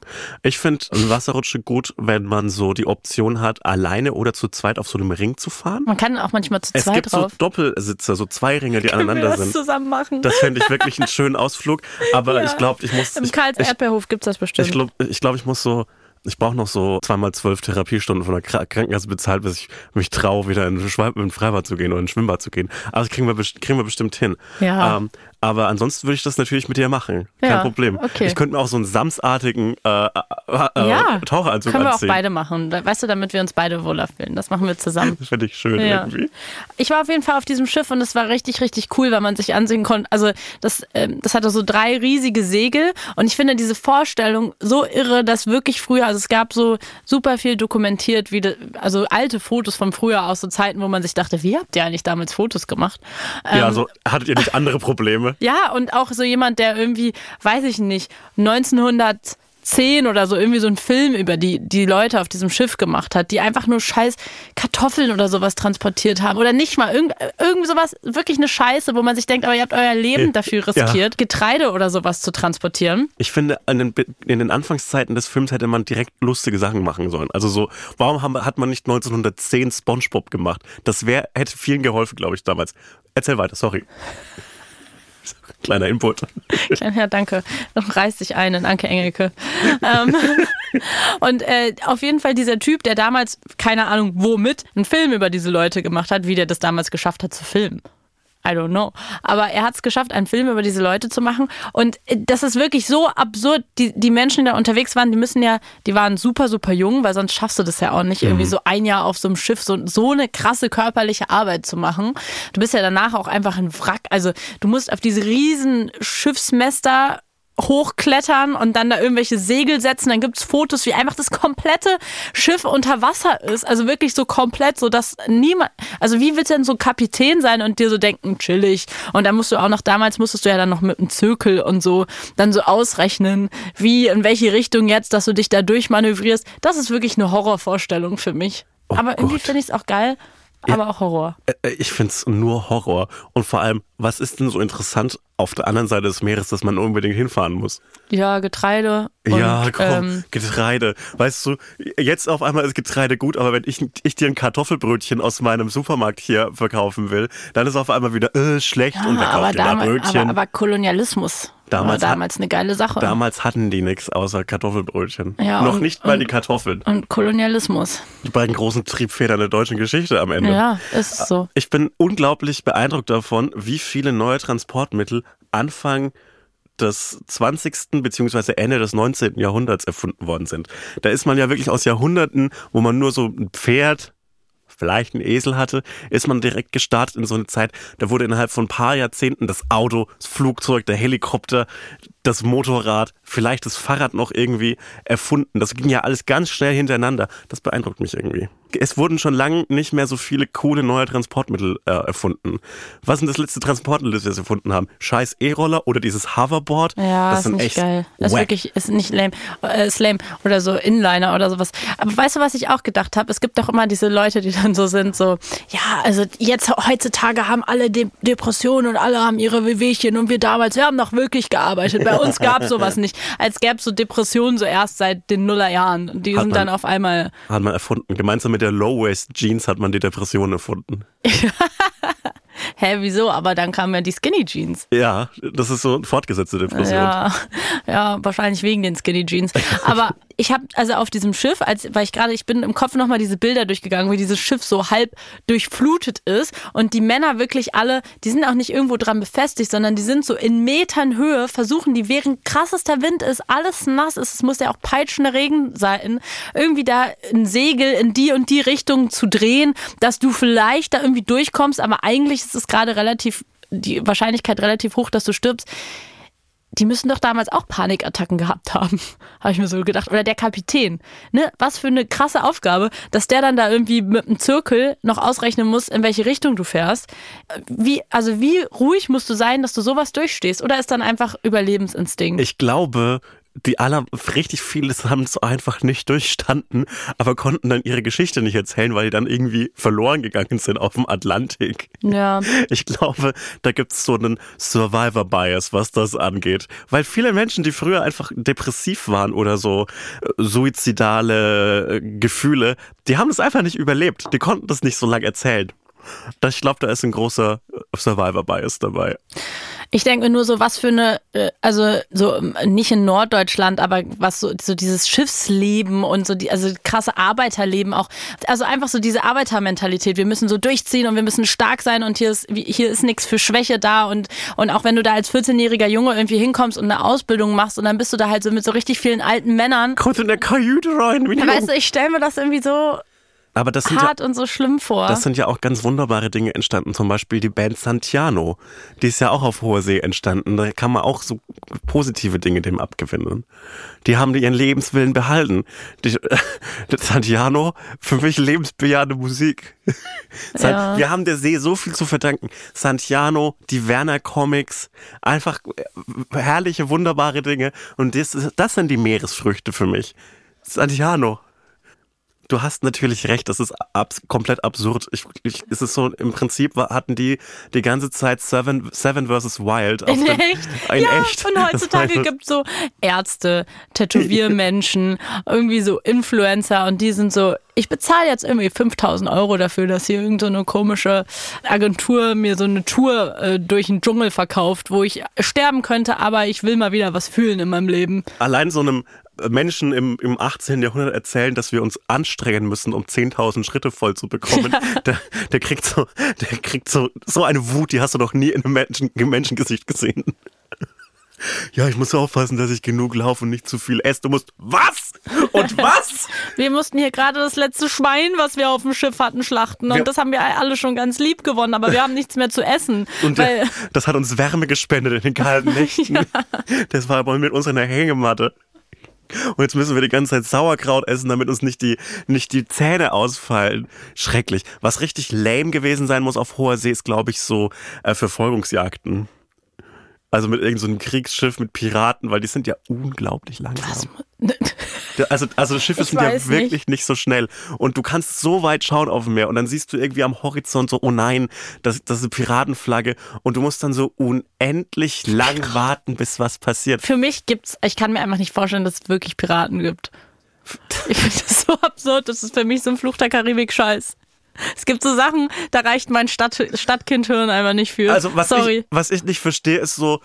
Ich finde eine Wasserrutsche gut, wenn man so die Option hat, alleine oder zu zweit auf so einem Ring zu fahren. Man kann auch manchmal zu Es zweit gibt drauf. so Doppelsitzer, so zwei Ringe, die Können wir aneinander das sind. zusammen machen? Das fände ich wirklich einen schönen Ausflug. Aber Ja. ich glaube, ich muss. Im Karls Erdbeerhof gibt's das bestimmt. ich glaube, ich, glaub, ich muss so. Ich brauche noch so zweimal zwölf Therapiestunden von der Kra- Krankenkasse bezahlt, bis ich mich traue, wieder in ein ein Freibad zu gehen oder in ein Schwimmbad zu gehen. Aber das kriegen wir, kriegen wir bestimmt hin. Ja. Ähm, aber ansonsten würde ich das natürlich mit dir machen. Kein Ja, Problem. okay. Ich könnte mir auch so einen samsartigen äh, äh, äh, ja, Taucheranzug können wir auch beide machen. Weißt du, damit wir uns beide wohler fühlen. Das machen wir zusammen. Das finde ich schön Ja. irgendwie. Ich war auf jeden Fall auf diesem Schiff und es war richtig, richtig cool, weil man sich ansehen konnte. Also das, ähm, das hatte so drei riesige Segel und ich finde diese Vorstellung so irre, dass wirklich früher, also es gab so super viel dokumentiert, wie de, also alte Fotos von früher aus so Zeiten, wo man sich dachte, wie habt ihr eigentlich damals Fotos gemacht? Ähm, Ja, also hattet ihr nicht andere Probleme? Ja, und auch so jemand, der irgendwie, weiß ich nicht, 1910 oder so irgendwie so einen Film über die, die Leute auf diesem Schiff gemacht hat, die einfach nur scheiß Kartoffeln oder sowas transportiert haben. Oder nicht mal irgend, irgend sowas, wirklich eine Scheiße, wo man sich denkt, aber ihr habt euer Leben dafür Ja. riskiert, Getreide oder sowas zu transportieren. Ich finde, in den, in den Anfangszeiten des Films hätte man direkt lustige Sachen machen sollen. Also so, warum haben, hat man nicht 1910 SpongeBob gemacht? Das wäre hätte vielen geholfen, glaube ich, damals. Erzähl weiter, sorry. Kleiner Input. Ja, danke. Reiß dich ein in Anke Engelke. ähm, und äh, auf jeden Fall dieser Typ, der damals, keine Ahnung womit, einen Film über diese Leute gemacht hat, wie der das damals geschafft hat zu filmen. I don't know. Aber er hat es geschafft, einen Film über diese Leute zu machen. Und äh, das ist wirklich so absurd. Die, die Menschen, die da unterwegs waren, die müssen ja, die waren super, super jung, weil sonst schaffst du das ja auch nicht, irgendwie so ein Jahr auf so einem Schiff so, so eine krasse körperliche Arbeit zu machen. Du bist ja danach auch einfach ein Wrack. Also du musst auf diese riesen Schiffsmester hochklettern und dann da irgendwelche Segel setzen. Dann gibt's Fotos, wie einfach das komplette Schiff unter Wasser ist. Also wirklich so komplett, so dass niemand, also wie willst du denn so Kapitän sein und dir so denken, chillig. Und dann musst du auch noch, damals musstest du ja dann noch mit einem Zirkel und so dann so ausrechnen, wie, in welche Richtung jetzt, dass du dich da durchmanövrierst. Das ist wirklich eine Horrorvorstellung für mich. Oh Aber irgendwie finde ich es auch geil, aber auch Horror. Äh, Ich find's nur Horror. Und vor allem, was ist denn so interessant auf der anderen Seite des Meeres, dass man unbedingt hinfahren muss? Ja, Getreide. Und, ja, komm, Ähm, Getreide. Weißt du, jetzt auf einmal ist Getreide gut, aber wenn ich, ich dir ein Kartoffelbrötchen aus meinem Supermarkt hier verkaufen will, dann ist auf einmal wieder äh, schlecht und wer ja, aber, kauft denn da damals, Brötchen? aber, aber Kolonialismus Damals war hat- damals eine geile Sache. Damals hatten die nichts außer Kartoffelbrötchen. Ja, Noch und- nicht mal und- die Kartoffeln. und Kolonialismus. Die beiden großen Triebfedern der deutschen Geschichte am Ende. Ja, ist so. Ich bin unglaublich beeindruckt davon, wie viele neue Transportmittel Anfang des 20. beziehungsweise Ende des 19. Jahrhunderts erfunden worden sind. Da ist man ja wirklich aus Jahrhunderten, wo man nur so ein Pferd, vielleicht einen Esel hatte, ist man direkt gestartet in so eine Zeit, da wurde innerhalb von ein paar Jahrzehnten das Auto, das Flugzeug, der Helikopter, das Motorrad, vielleicht das Fahrrad noch irgendwie erfunden. Das ging ja alles ganz schnell hintereinander. Das beeindruckt mich irgendwie. Es wurden schon lange nicht mehr so viele coole neue Transportmittel äh, erfunden. Was denn das letzte Transportmittel, das wir erfunden haben? Scheiß E-Roller oder dieses Hoverboard? Ja, das ist sind nicht echt geil. Das ist wirklich, ist nicht lame, äh, ist lame. Oder so Inliner oder sowas. Aber weißt du, was ich auch gedacht habe? Es gibt doch immer diese Leute, die dann so sind, so, ja, also jetzt heutzutage haben alle De Depressionen und alle haben ihre Wehwehchen und wir damals, wir haben noch wirklich gearbeitet. Bei uns gab sowas nicht. Als gäbe es so Depressionen so erst seit den Nullerjahren. Und die Hat sind man- dann auf einmal Hat man erfunden. Gemeinsam mit der Low-Waist-Jeans hat man die Depression erfunden. Hä, wieso? Aber dann kamen ja die Skinny Jeans. Ja, das ist so fortgesetzte Depression. Ja, ja, wahrscheinlich wegen den Skinny Jeans. Aber ich habe also auf diesem Schiff, als weil ich gerade, ich bin im Kopf nochmal diese Bilder durchgegangen, wie dieses Schiff so halb durchflutet ist und die Männer wirklich alle, die sind auch nicht irgendwo dran befestigt, sondern die sind so in Metern Höhe, versuchen die, während krassester Wind ist, alles nass ist, es muss ja auch peitschender Regen sein, irgendwie da ein Segel in die und die Richtung zu drehen, dass du vielleicht da irgendwie durchkommst, aber eigentlich ist es gerade relativ, die Wahrscheinlichkeit relativ hoch, dass du stirbst die müssen doch damals auch Panikattacken gehabt haben, habe ich mir so gedacht. Oder der Kapitän. Ne? Was für eine krasse Aufgabe, dass der dann da irgendwie mit einem Zirkel noch ausrechnen muss, in welche Richtung du fährst. Wie, also wie ruhig musst du sein, dass du sowas durchstehst? Oder ist dann einfach Überlebensinstinkt? Ich glaube, die aller, richtig viele haben es einfach nicht durchstanden, aber konnten dann ihre Geschichte nicht erzählen, weil die dann irgendwie verloren gegangen sind auf dem Atlantik. ja. Ich glaube, da gibt's so einen Survivor-Bias, was das angeht. Weil viele Menschen, die früher einfach depressiv waren oder so äh, suizidale äh, Gefühle, die haben das einfach nicht überlebt. Die konnten das nicht so lange erzählen. Das- Ich glaube, da ist ein großer äh, Survivor-Bias dabei. Ich denke mir nur so, was für eine, äh, also so ähm, nicht in Norddeutschland, aber was so, so dieses Schiffsleben und so die, also krasse Arbeiterleben auch. Also einfach so diese Arbeitermentalität. Wir müssen so durchziehen und wir müssen stark sein und hier ist, hier ist nichts für Schwäche da und, und auch wenn du da als 14-jähriger Junge irgendwie hinkommst und eine Ausbildung machst und dann bist du da halt so mit so richtig vielen alten Männern. Kommt in der Kajüte rein. Wie die Weißt du, ich stelle mir das irgendwie so Aber das sind ja hart und so schlimm vor. Das sind ja auch ganz wunderbare Dinge entstanden. Zum Beispiel die Band Santiano. Die ist ja auch auf hoher See entstanden. Da kann man auch so positive Dinge dem abgewinnen. Die haben ihren Lebenswillen behalten. Die, Santiano, für mich lebensbejahende Musik. Ja. Wir haben der See so viel zu verdanken. Santiano, die Werner Comics, einfach herrliche, wunderbare Dinge. Und das, das sind die Meeresfrüchte für mich. Santiano. Du hast natürlich recht, das ist abs komplett absurd. Ich, ich, es ist so, im Prinzip hatten die die ganze Zeit Seven, Seven vs. Wild. in den, echt? In ja, echt. und heutzutage gibt es so Ärzte, Tätowiermenschen, irgendwie so Influencer und die sind so, ich bezahle jetzt irgendwie 5000 Euro dafür, dass hier irgendeine so komische Agentur mir so eine Tour äh, durch den Dschungel verkauft, wo ich sterben könnte, aber ich will mal wieder was fühlen in meinem Leben. Allein so einem Menschen im, im 18. Jahrhundert erzählen, dass wir uns anstrengen müssen, um 10.000 Schritte voll zu bekommen, der, der kriegt, so, der kriegt so, so eine Wut, die hast du noch nie in einem Menschen, Menschengesicht gesehen. Ja, ich muss aufpassen, dass ich genug laufe und nicht zu viel esse. Du musst was? Und was? wir mussten hier gerade das letzte Schwein, was wir auf dem Schiff hatten, schlachten. Und wir das haben wir alle schon ganz lieb gewonnen, aber wir haben nichts mehr zu essen. Und das hat uns Wärme gespendet in den kalten Nächten. ja. Das war aber mit uns in der Hängematte. Und jetzt müssen wir die ganze Zeit Sauerkraut essen, damit uns nicht die, nicht die Zähne ausfallen. Schrecklich. Was richtig lame gewesen sein muss auf hoher See, ist, glaube ich, so äh, Verfolgungsjagden. Also mit irgendeinem so Kriegsschiff mit Piraten, weil die sind ja unglaublich langsam. Also, also das Schiff ist ja wirklich nicht. nicht. so schnell. Und du kannst so weit schauen auf dem Meer und dann siehst du irgendwie am Horizont so, oh nein, das, das ist eine Piratenflagge. Und du musst dann so unendlich lang warten, bis was passiert. Für mich gibt's, ich kann mir einfach nicht vorstellen, dass es wirklich Piraten gibt. Ich finde das so absurd. Das ist für mich so ein Fluch der Karibik-Scheiß. Es gibt so Sachen, da reicht mein Stadt, Stadtkindhirn einfach nicht für. Also was Sorry. Ich, was ich nicht verstehe, ist so,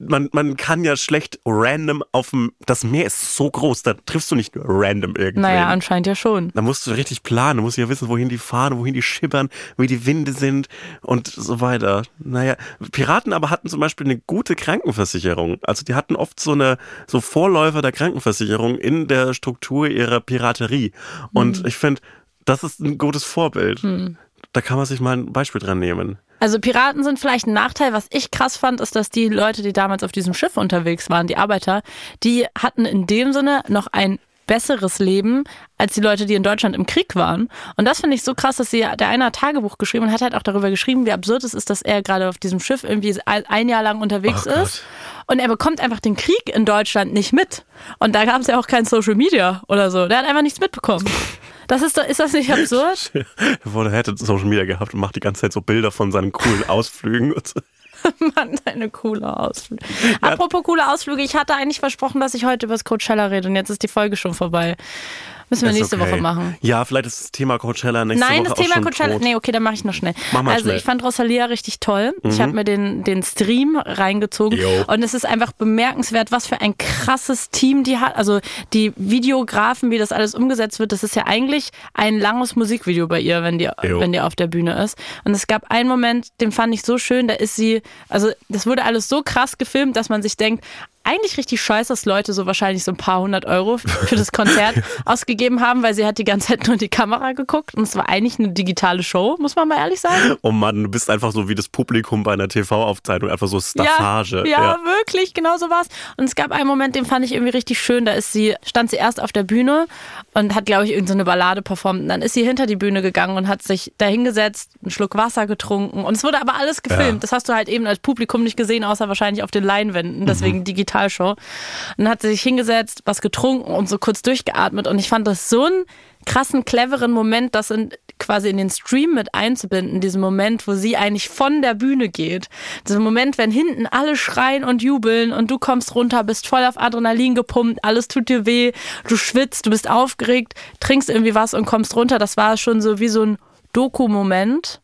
man, man kann ja schlecht random auf dem, das Meer ist so groß, da triffst du nicht random irgendwie. Naja, anscheinend ja schon. Da musst du richtig planen, du musst ja wissen, wohin die fahren, wohin die schippern, wie die Winde sind und so weiter. Naja, Piraten aber hatten zum Beispiel eine gute Krankenversicherung. Also die hatten oft so eine, so Vorläufer der Krankenversicherung in der Struktur ihrer Piraterie. Und hm. ich finde, das ist ein gutes Vorbild. Hm. Da kann man sich mal ein Beispiel dran nehmen. Also Piraten sind vielleicht ein Nachteil. Was ich krass fand, ist, dass die Leute, die damals auf diesem Schiff unterwegs waren, die Arbeiter, die hatten in dem Sinne noch ein besseres Leben als die Leute, die in Deutschland im Krieg waren. Und das finde ich so krass, dass sie, der eine hat Tagebuch geschrieben und hat halt auch darüber geschrieben, wie absurd es ist, dass er gerade auf diesem Schiff irgendwie ein Jahr lang unterwegs oh ist. Und er bekommt einfach den Krieg in Deutschland nicht mit. Und da gab es ja auch kein Social Media oder so. Der hat einfach nichts mitbekommen. Das ist, ist das nicht absurd? er hätte Social Media gehabt und macht die ganze Zeit so Bilder von seinen coolen Ausflügen. Mann, deine coole Ausflüge. Apropos coole Ausflüge, ich hatte eigentlich versprochen, dass ich heute über das Coachella rede und jetzt ist die Folge schon vorbei. Müssen wir nächste okay. Woche machen. Ja, vielleicht ist das Thema Coachella nächste Nein, Woche das Thema Coachella. Tot. Nee, okay, dann mache ich noch schnell. Mach mal also schnell. ich fand Rosalia richtig toll. Mhm. Ich habe mir den, den Stream reingezogen Yo. und es ist einfach bemerkenswert, was für ein krasses Team die hat. Also die Videografen, wie das alles umgesetzt wird, das ist ja eigentlich ein langes Musikvideo bei ihr, wenn die, wenn die auf der Bühne ist. Und es gab einen Moment, den fand ich so schön, da ist sie, also das wurde alles so krass gefilmt, dass man sich denkt, eigentlich richtig scheiße, dass Leute so wahrscheinlich so ein paar hundert Euro für das Konzert ausgegeben haben, weil sie hat die ganze Zeit nur in die Kamera geguckt und es war eigentlich eine digitale Show, muss man mal ehrlich sagen. Oh Mann, du bist einfach so wie das Publikum bei einer TV-Aufzeichnung, einfach so Staffage. Ja, ja, ja, wirklich, genau so war's. Und es gab einen Moment, den fand ich irgendwie richtig schön, da ist sie, stand sie erst auf der Bühne und hat, glaube ich, irgendeine so Ballade performt. Und dann ist sie hinter die Bühne gegangen und hat sich da hingesetzt, einen Schluck Wasser getrunken und es wurde aber alles gefilmt. Ja. Das hast du halt eben als Publikum nicht gesehen, außer wahrscheinlich auf den Leinwänden, deswegen mhm. digital Digitalshow. Und dann hat sie sich hingesetzt, was getrunken und so kurz durchgeatmet. Und ich fand das so einen krassen, cleveren Moment, das in, quasi in den Stream mit einzubinden. Diesen Moment, wo sie eigentlich von der Bühne geht. Dieser Moment, wenn hinten alle schreien und jubeln und du kommst runter, bist voll auf Adrenalin gepumpt, alles tut dir weh, du schwitzt, du bist aufgeregt, trinkst irgendwie was und kommst runter. Das war schon so wie so ein Doku-Moment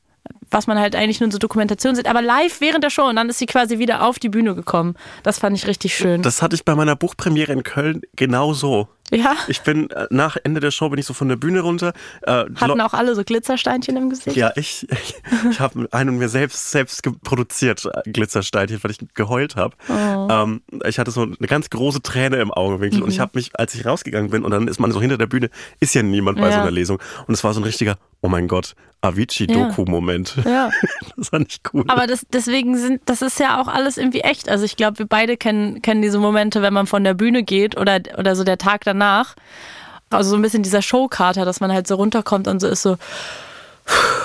was man halt eigentlich nur in so Dokumentation sieht, aber live während der Show und dann ist sie quasi wieder auf die Bühne gekommen. Das fand ich richtig schön. Das hatte ich bei meiner Buchpremiere in Köln genau so. Ja. Ich bin äh, nach Ende der Show bin ich so von der Bühne runter. Äh, Hatten auch alle so Glitzersteinchen im Gesicht? Ja, ich, ich, ich habe einen mir selbst selbst produziert äh, Glitzersteinchen, weil ich geheult habe. Oh. Ähm, ich hatte so eine ganz große Träne im Augenwinkel mhm. und ich habe mich, als ich rausgegangen bin und dann ist man so hinter der Bühne, ist ja niemand bei ja. so einer Lesung und es war so ein richtiger, oh mein Gott, Avicii-Doku-Moment. Ja. ja. das war nicht cool. Aber das, deswegen sind, das ist ja auch alles irgendwie echt. Also ich glaube, wir beide kennen, kennen diese Momente, wenn man von der Bühne geht oder, oder so der Tag dann danach. Also so ein bisschen dieser Showkater, dass man halt so runterkommt und so ist so,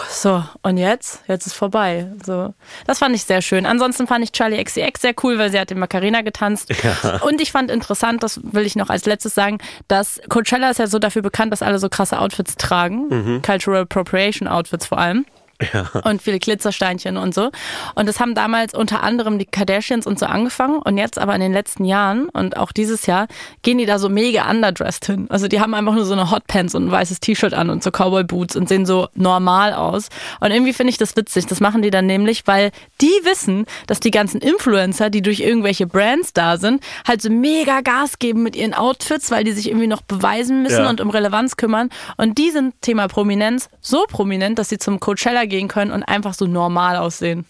so, und jetzt? Jetzt ist vorbei. So, das fand ich sehr schön. Ansonsten fand ich Charlie XCX sehr cool, weil sie hat den Macarena getanzt. Ja. Und ich fand interessant, das will ich noch als letztes sagen, dass Coachella ist ja so dafür bekannt, dass alle so krasse Outfits tragen. Mhm. Cultural Appropriation Outfits vor allem. Ja. und viele Glitzersteinchen und so. Und das haben damals unter anderem die Kardashians und so angefangen und jetzt aber in den letzten Jahren und auch dieses Jahr gehen die da so mega underdressed hin. Also die haben einfach nur so eine Hotpants und ein weißes T-Shirt an und so Cowboy Boots und sehen so normal aus. Und irgendwie finde ich das witzig. Das machen die dann nämlich, weil die wissen, dass die ganzen Influencer, die durch irgendwelche Brands da sind, halt so mega Gas geben mit ihren Outfits, weil die sich irgendwie noch beweisen müssen Ja. und um Relevanz kümmern. Und die sind Thema Prominenz so prominent, dass sie zum Coachella gehen können und einfach so normal aussehen.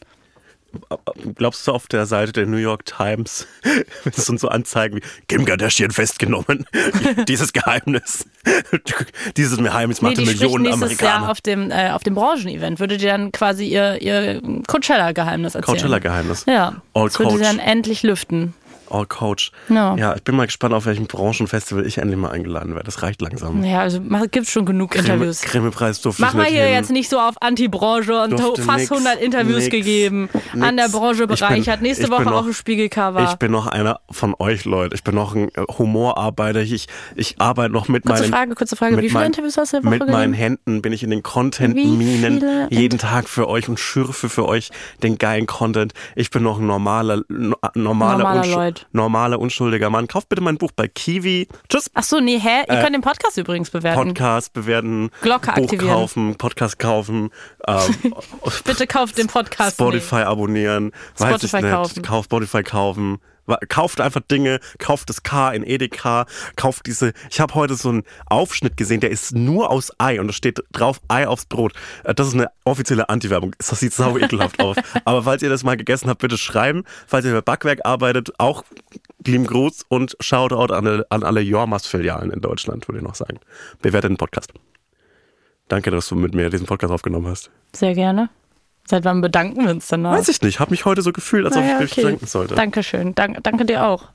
Glaubst du auf der Seite der New York Times es sind so Anzeigen wie Kim Kardashian festgenommen? Dieses Geheimnis. Dieses Geheimnis Nee, machte die Millionen nächstes Jahr Amerikaner. auf dem, äh, auf dem Branchenevent. Würde die dann quasi ihr, ihr Coachella-Geheimnis erzählen. Coachella-Geheimnis. Ja. All das würde sie dann endlich lüften. All Coach. Ja. Ja, ich bin mal gespannt, auf welchem Branchenfestival ich endlich mal eingeladen werde. Das reicht langsam. Ja, also gibt schon genug Interviews. Grimme-Preis durfte Mach mal hier hin. jetzt nicht so auf Anti-Branche und Durfte fast nix, 100 Interviews nix, gegeben. An der nix. Branche bin- bereichert. Nächste Woche noch- auch ein Spiegelcover. Ich bin noch einer von euch, Leute. Ich bin noch ein äh, Humorarbeiter. Ich, ich arbeite noch mit kurze meinen... Frage, kurze Frage. mit Wie viele meinen- Interviews hast du in der Woche Mit meinen gegeben? Händen bin ich in den Content-Minen jeden Tag für euch und schürfe für euch den geilen Content. Ich bin noch ein normaler, no- normaler, Normaler unschu- Leut. Normaler unschuldiger Mann. Kauft bitte mein Buch bei Kiwi. Tschüss. Ach so, nee, hä? Ihr Äh, könnt den Podcast übrigens bewerten. Podcast bewerten, Glocke Buch aktivieren. kaufen, Podcast kaufen, ähm, Bitte kauft den Podcast. Spotify abonnieren, weiß Spotify nicht, kaufen. Kauf Spotify kaufen. Kauft einfach Dinge, kauft das K in Edeka, kauft diese. Ich habe heute so einen Aufschnitt gesehen, der ist nur aus Ei und da steht drauf Ei aufs Brot. Äh, Das ist eine offizielle Anti-Werbung. Das sieht sau ekelhaft aus. Aber falls ihr das mal gegessen habt, bitte schreiben. Falls ihr bei Backwerk arbeitet, auch lieben Gruß und Shoutout an, alle- an alle Jormas-Filialen in Deutschland, würde ich noch sagen. Bewertet den Podcast. Danke, dass du mit mir diesen Podcast aufgenommen hast. Sehr gerne. Seit wann bedanken wir uns danach? Weiß ich nicht, habe mich heute so gefühlt, als ob Naja, ich mich bedanken sollte. Dankeschön. Dank, danke dir auch.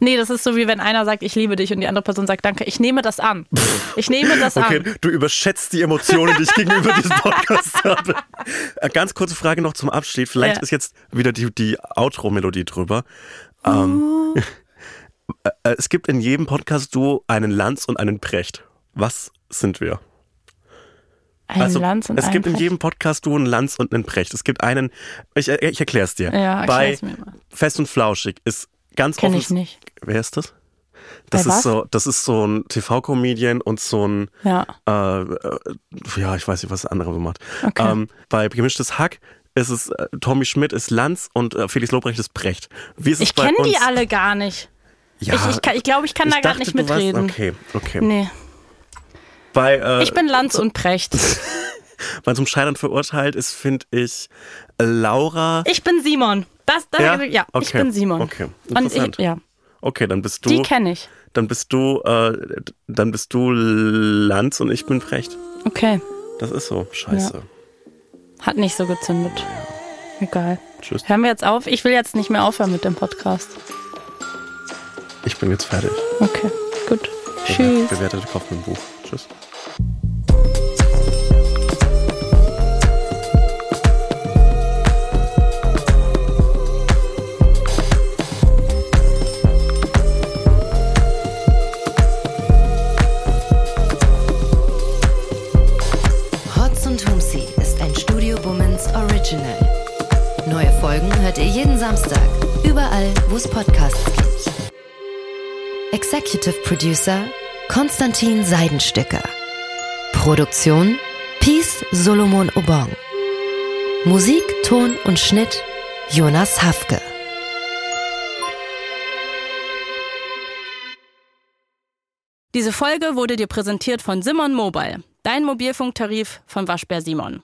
Nee, das ist so wie wenn einer sagt, ich liebe dich und die andere Person sagt, danke. Ich nehme das an. Ich nehme das Okay, an. du überschätzt die Emotionen, die ich gegenüber diesem Podcast habe. Äh, Ganz kurze Frage noch zum Abschied. Vielleicht Ja. ist jetzt wieder die, die Outro-Melodie drüber. Ähm, äh, äh, es gibt in jedem Podcast-Duo einen Lanz und einen Precht. Was sind wir? Ein Lanz und Also, es gibt in Precht. jedem Podcast-Duo einen Lanz und einen Precht. Es gibt einen, ich, äh, ich erkläre es dir. Ja, Bei mir mal. Fest und Flauschig ist ganz Kenn ich nicht. Wer ist das? Das Bei ist was? so, das ist so ein TV-Comedian und so ein Ja. äh, äh, ja, ich weiß nicht, was der andere so macht. Okay. Ähm, bei Gemischtes Hack ist es, äh, Tommy Schmidt ist Lanz und äh, Felix Lobrecht ist Brecht. Wie ist es Ich kenne die alle gar nicht. Ja, Ich, ich, kann- ich glaube, ich kann da ich gar dachte, nicht du mitreden. Okay, okay. Nee. Bei, äh, Ich bin Lanz und Precht. weil zum Scheitern verurteilt ist, finde ich Laura. Ich bin Simon. Das, das, Ja? ja, ich Okay, bin Simon. okay, interessant. ich, ja, Okay, dann bist die du, kenne ich. dann bist du, äh, dann bist du Lanz und ich bin Brecht. Okay. Das ist so. Scheiße. Hat nicht so gezündet. Egal. Tschüss. Hören wir jetzt auf? Ich will jetzt nicht mehr aufhören mit dem Podcast. Ich bin jetzt fertig. Okay, gut. Tschüss. Bewertete. Tschüss. Hotz und Original. Neue Folgen hört ihr jeden Samstag, überall, wo es Podcasts gibt. Executive Producer Konstantin Seidenstücker. Produktion Peace Solomon Obong. Musik, Ton und Schnitt Jonas Hafke. Diese Folge wurde dir präsentiert von Simon Mobile, dein Mobilfunktarif von Waschbär Simon.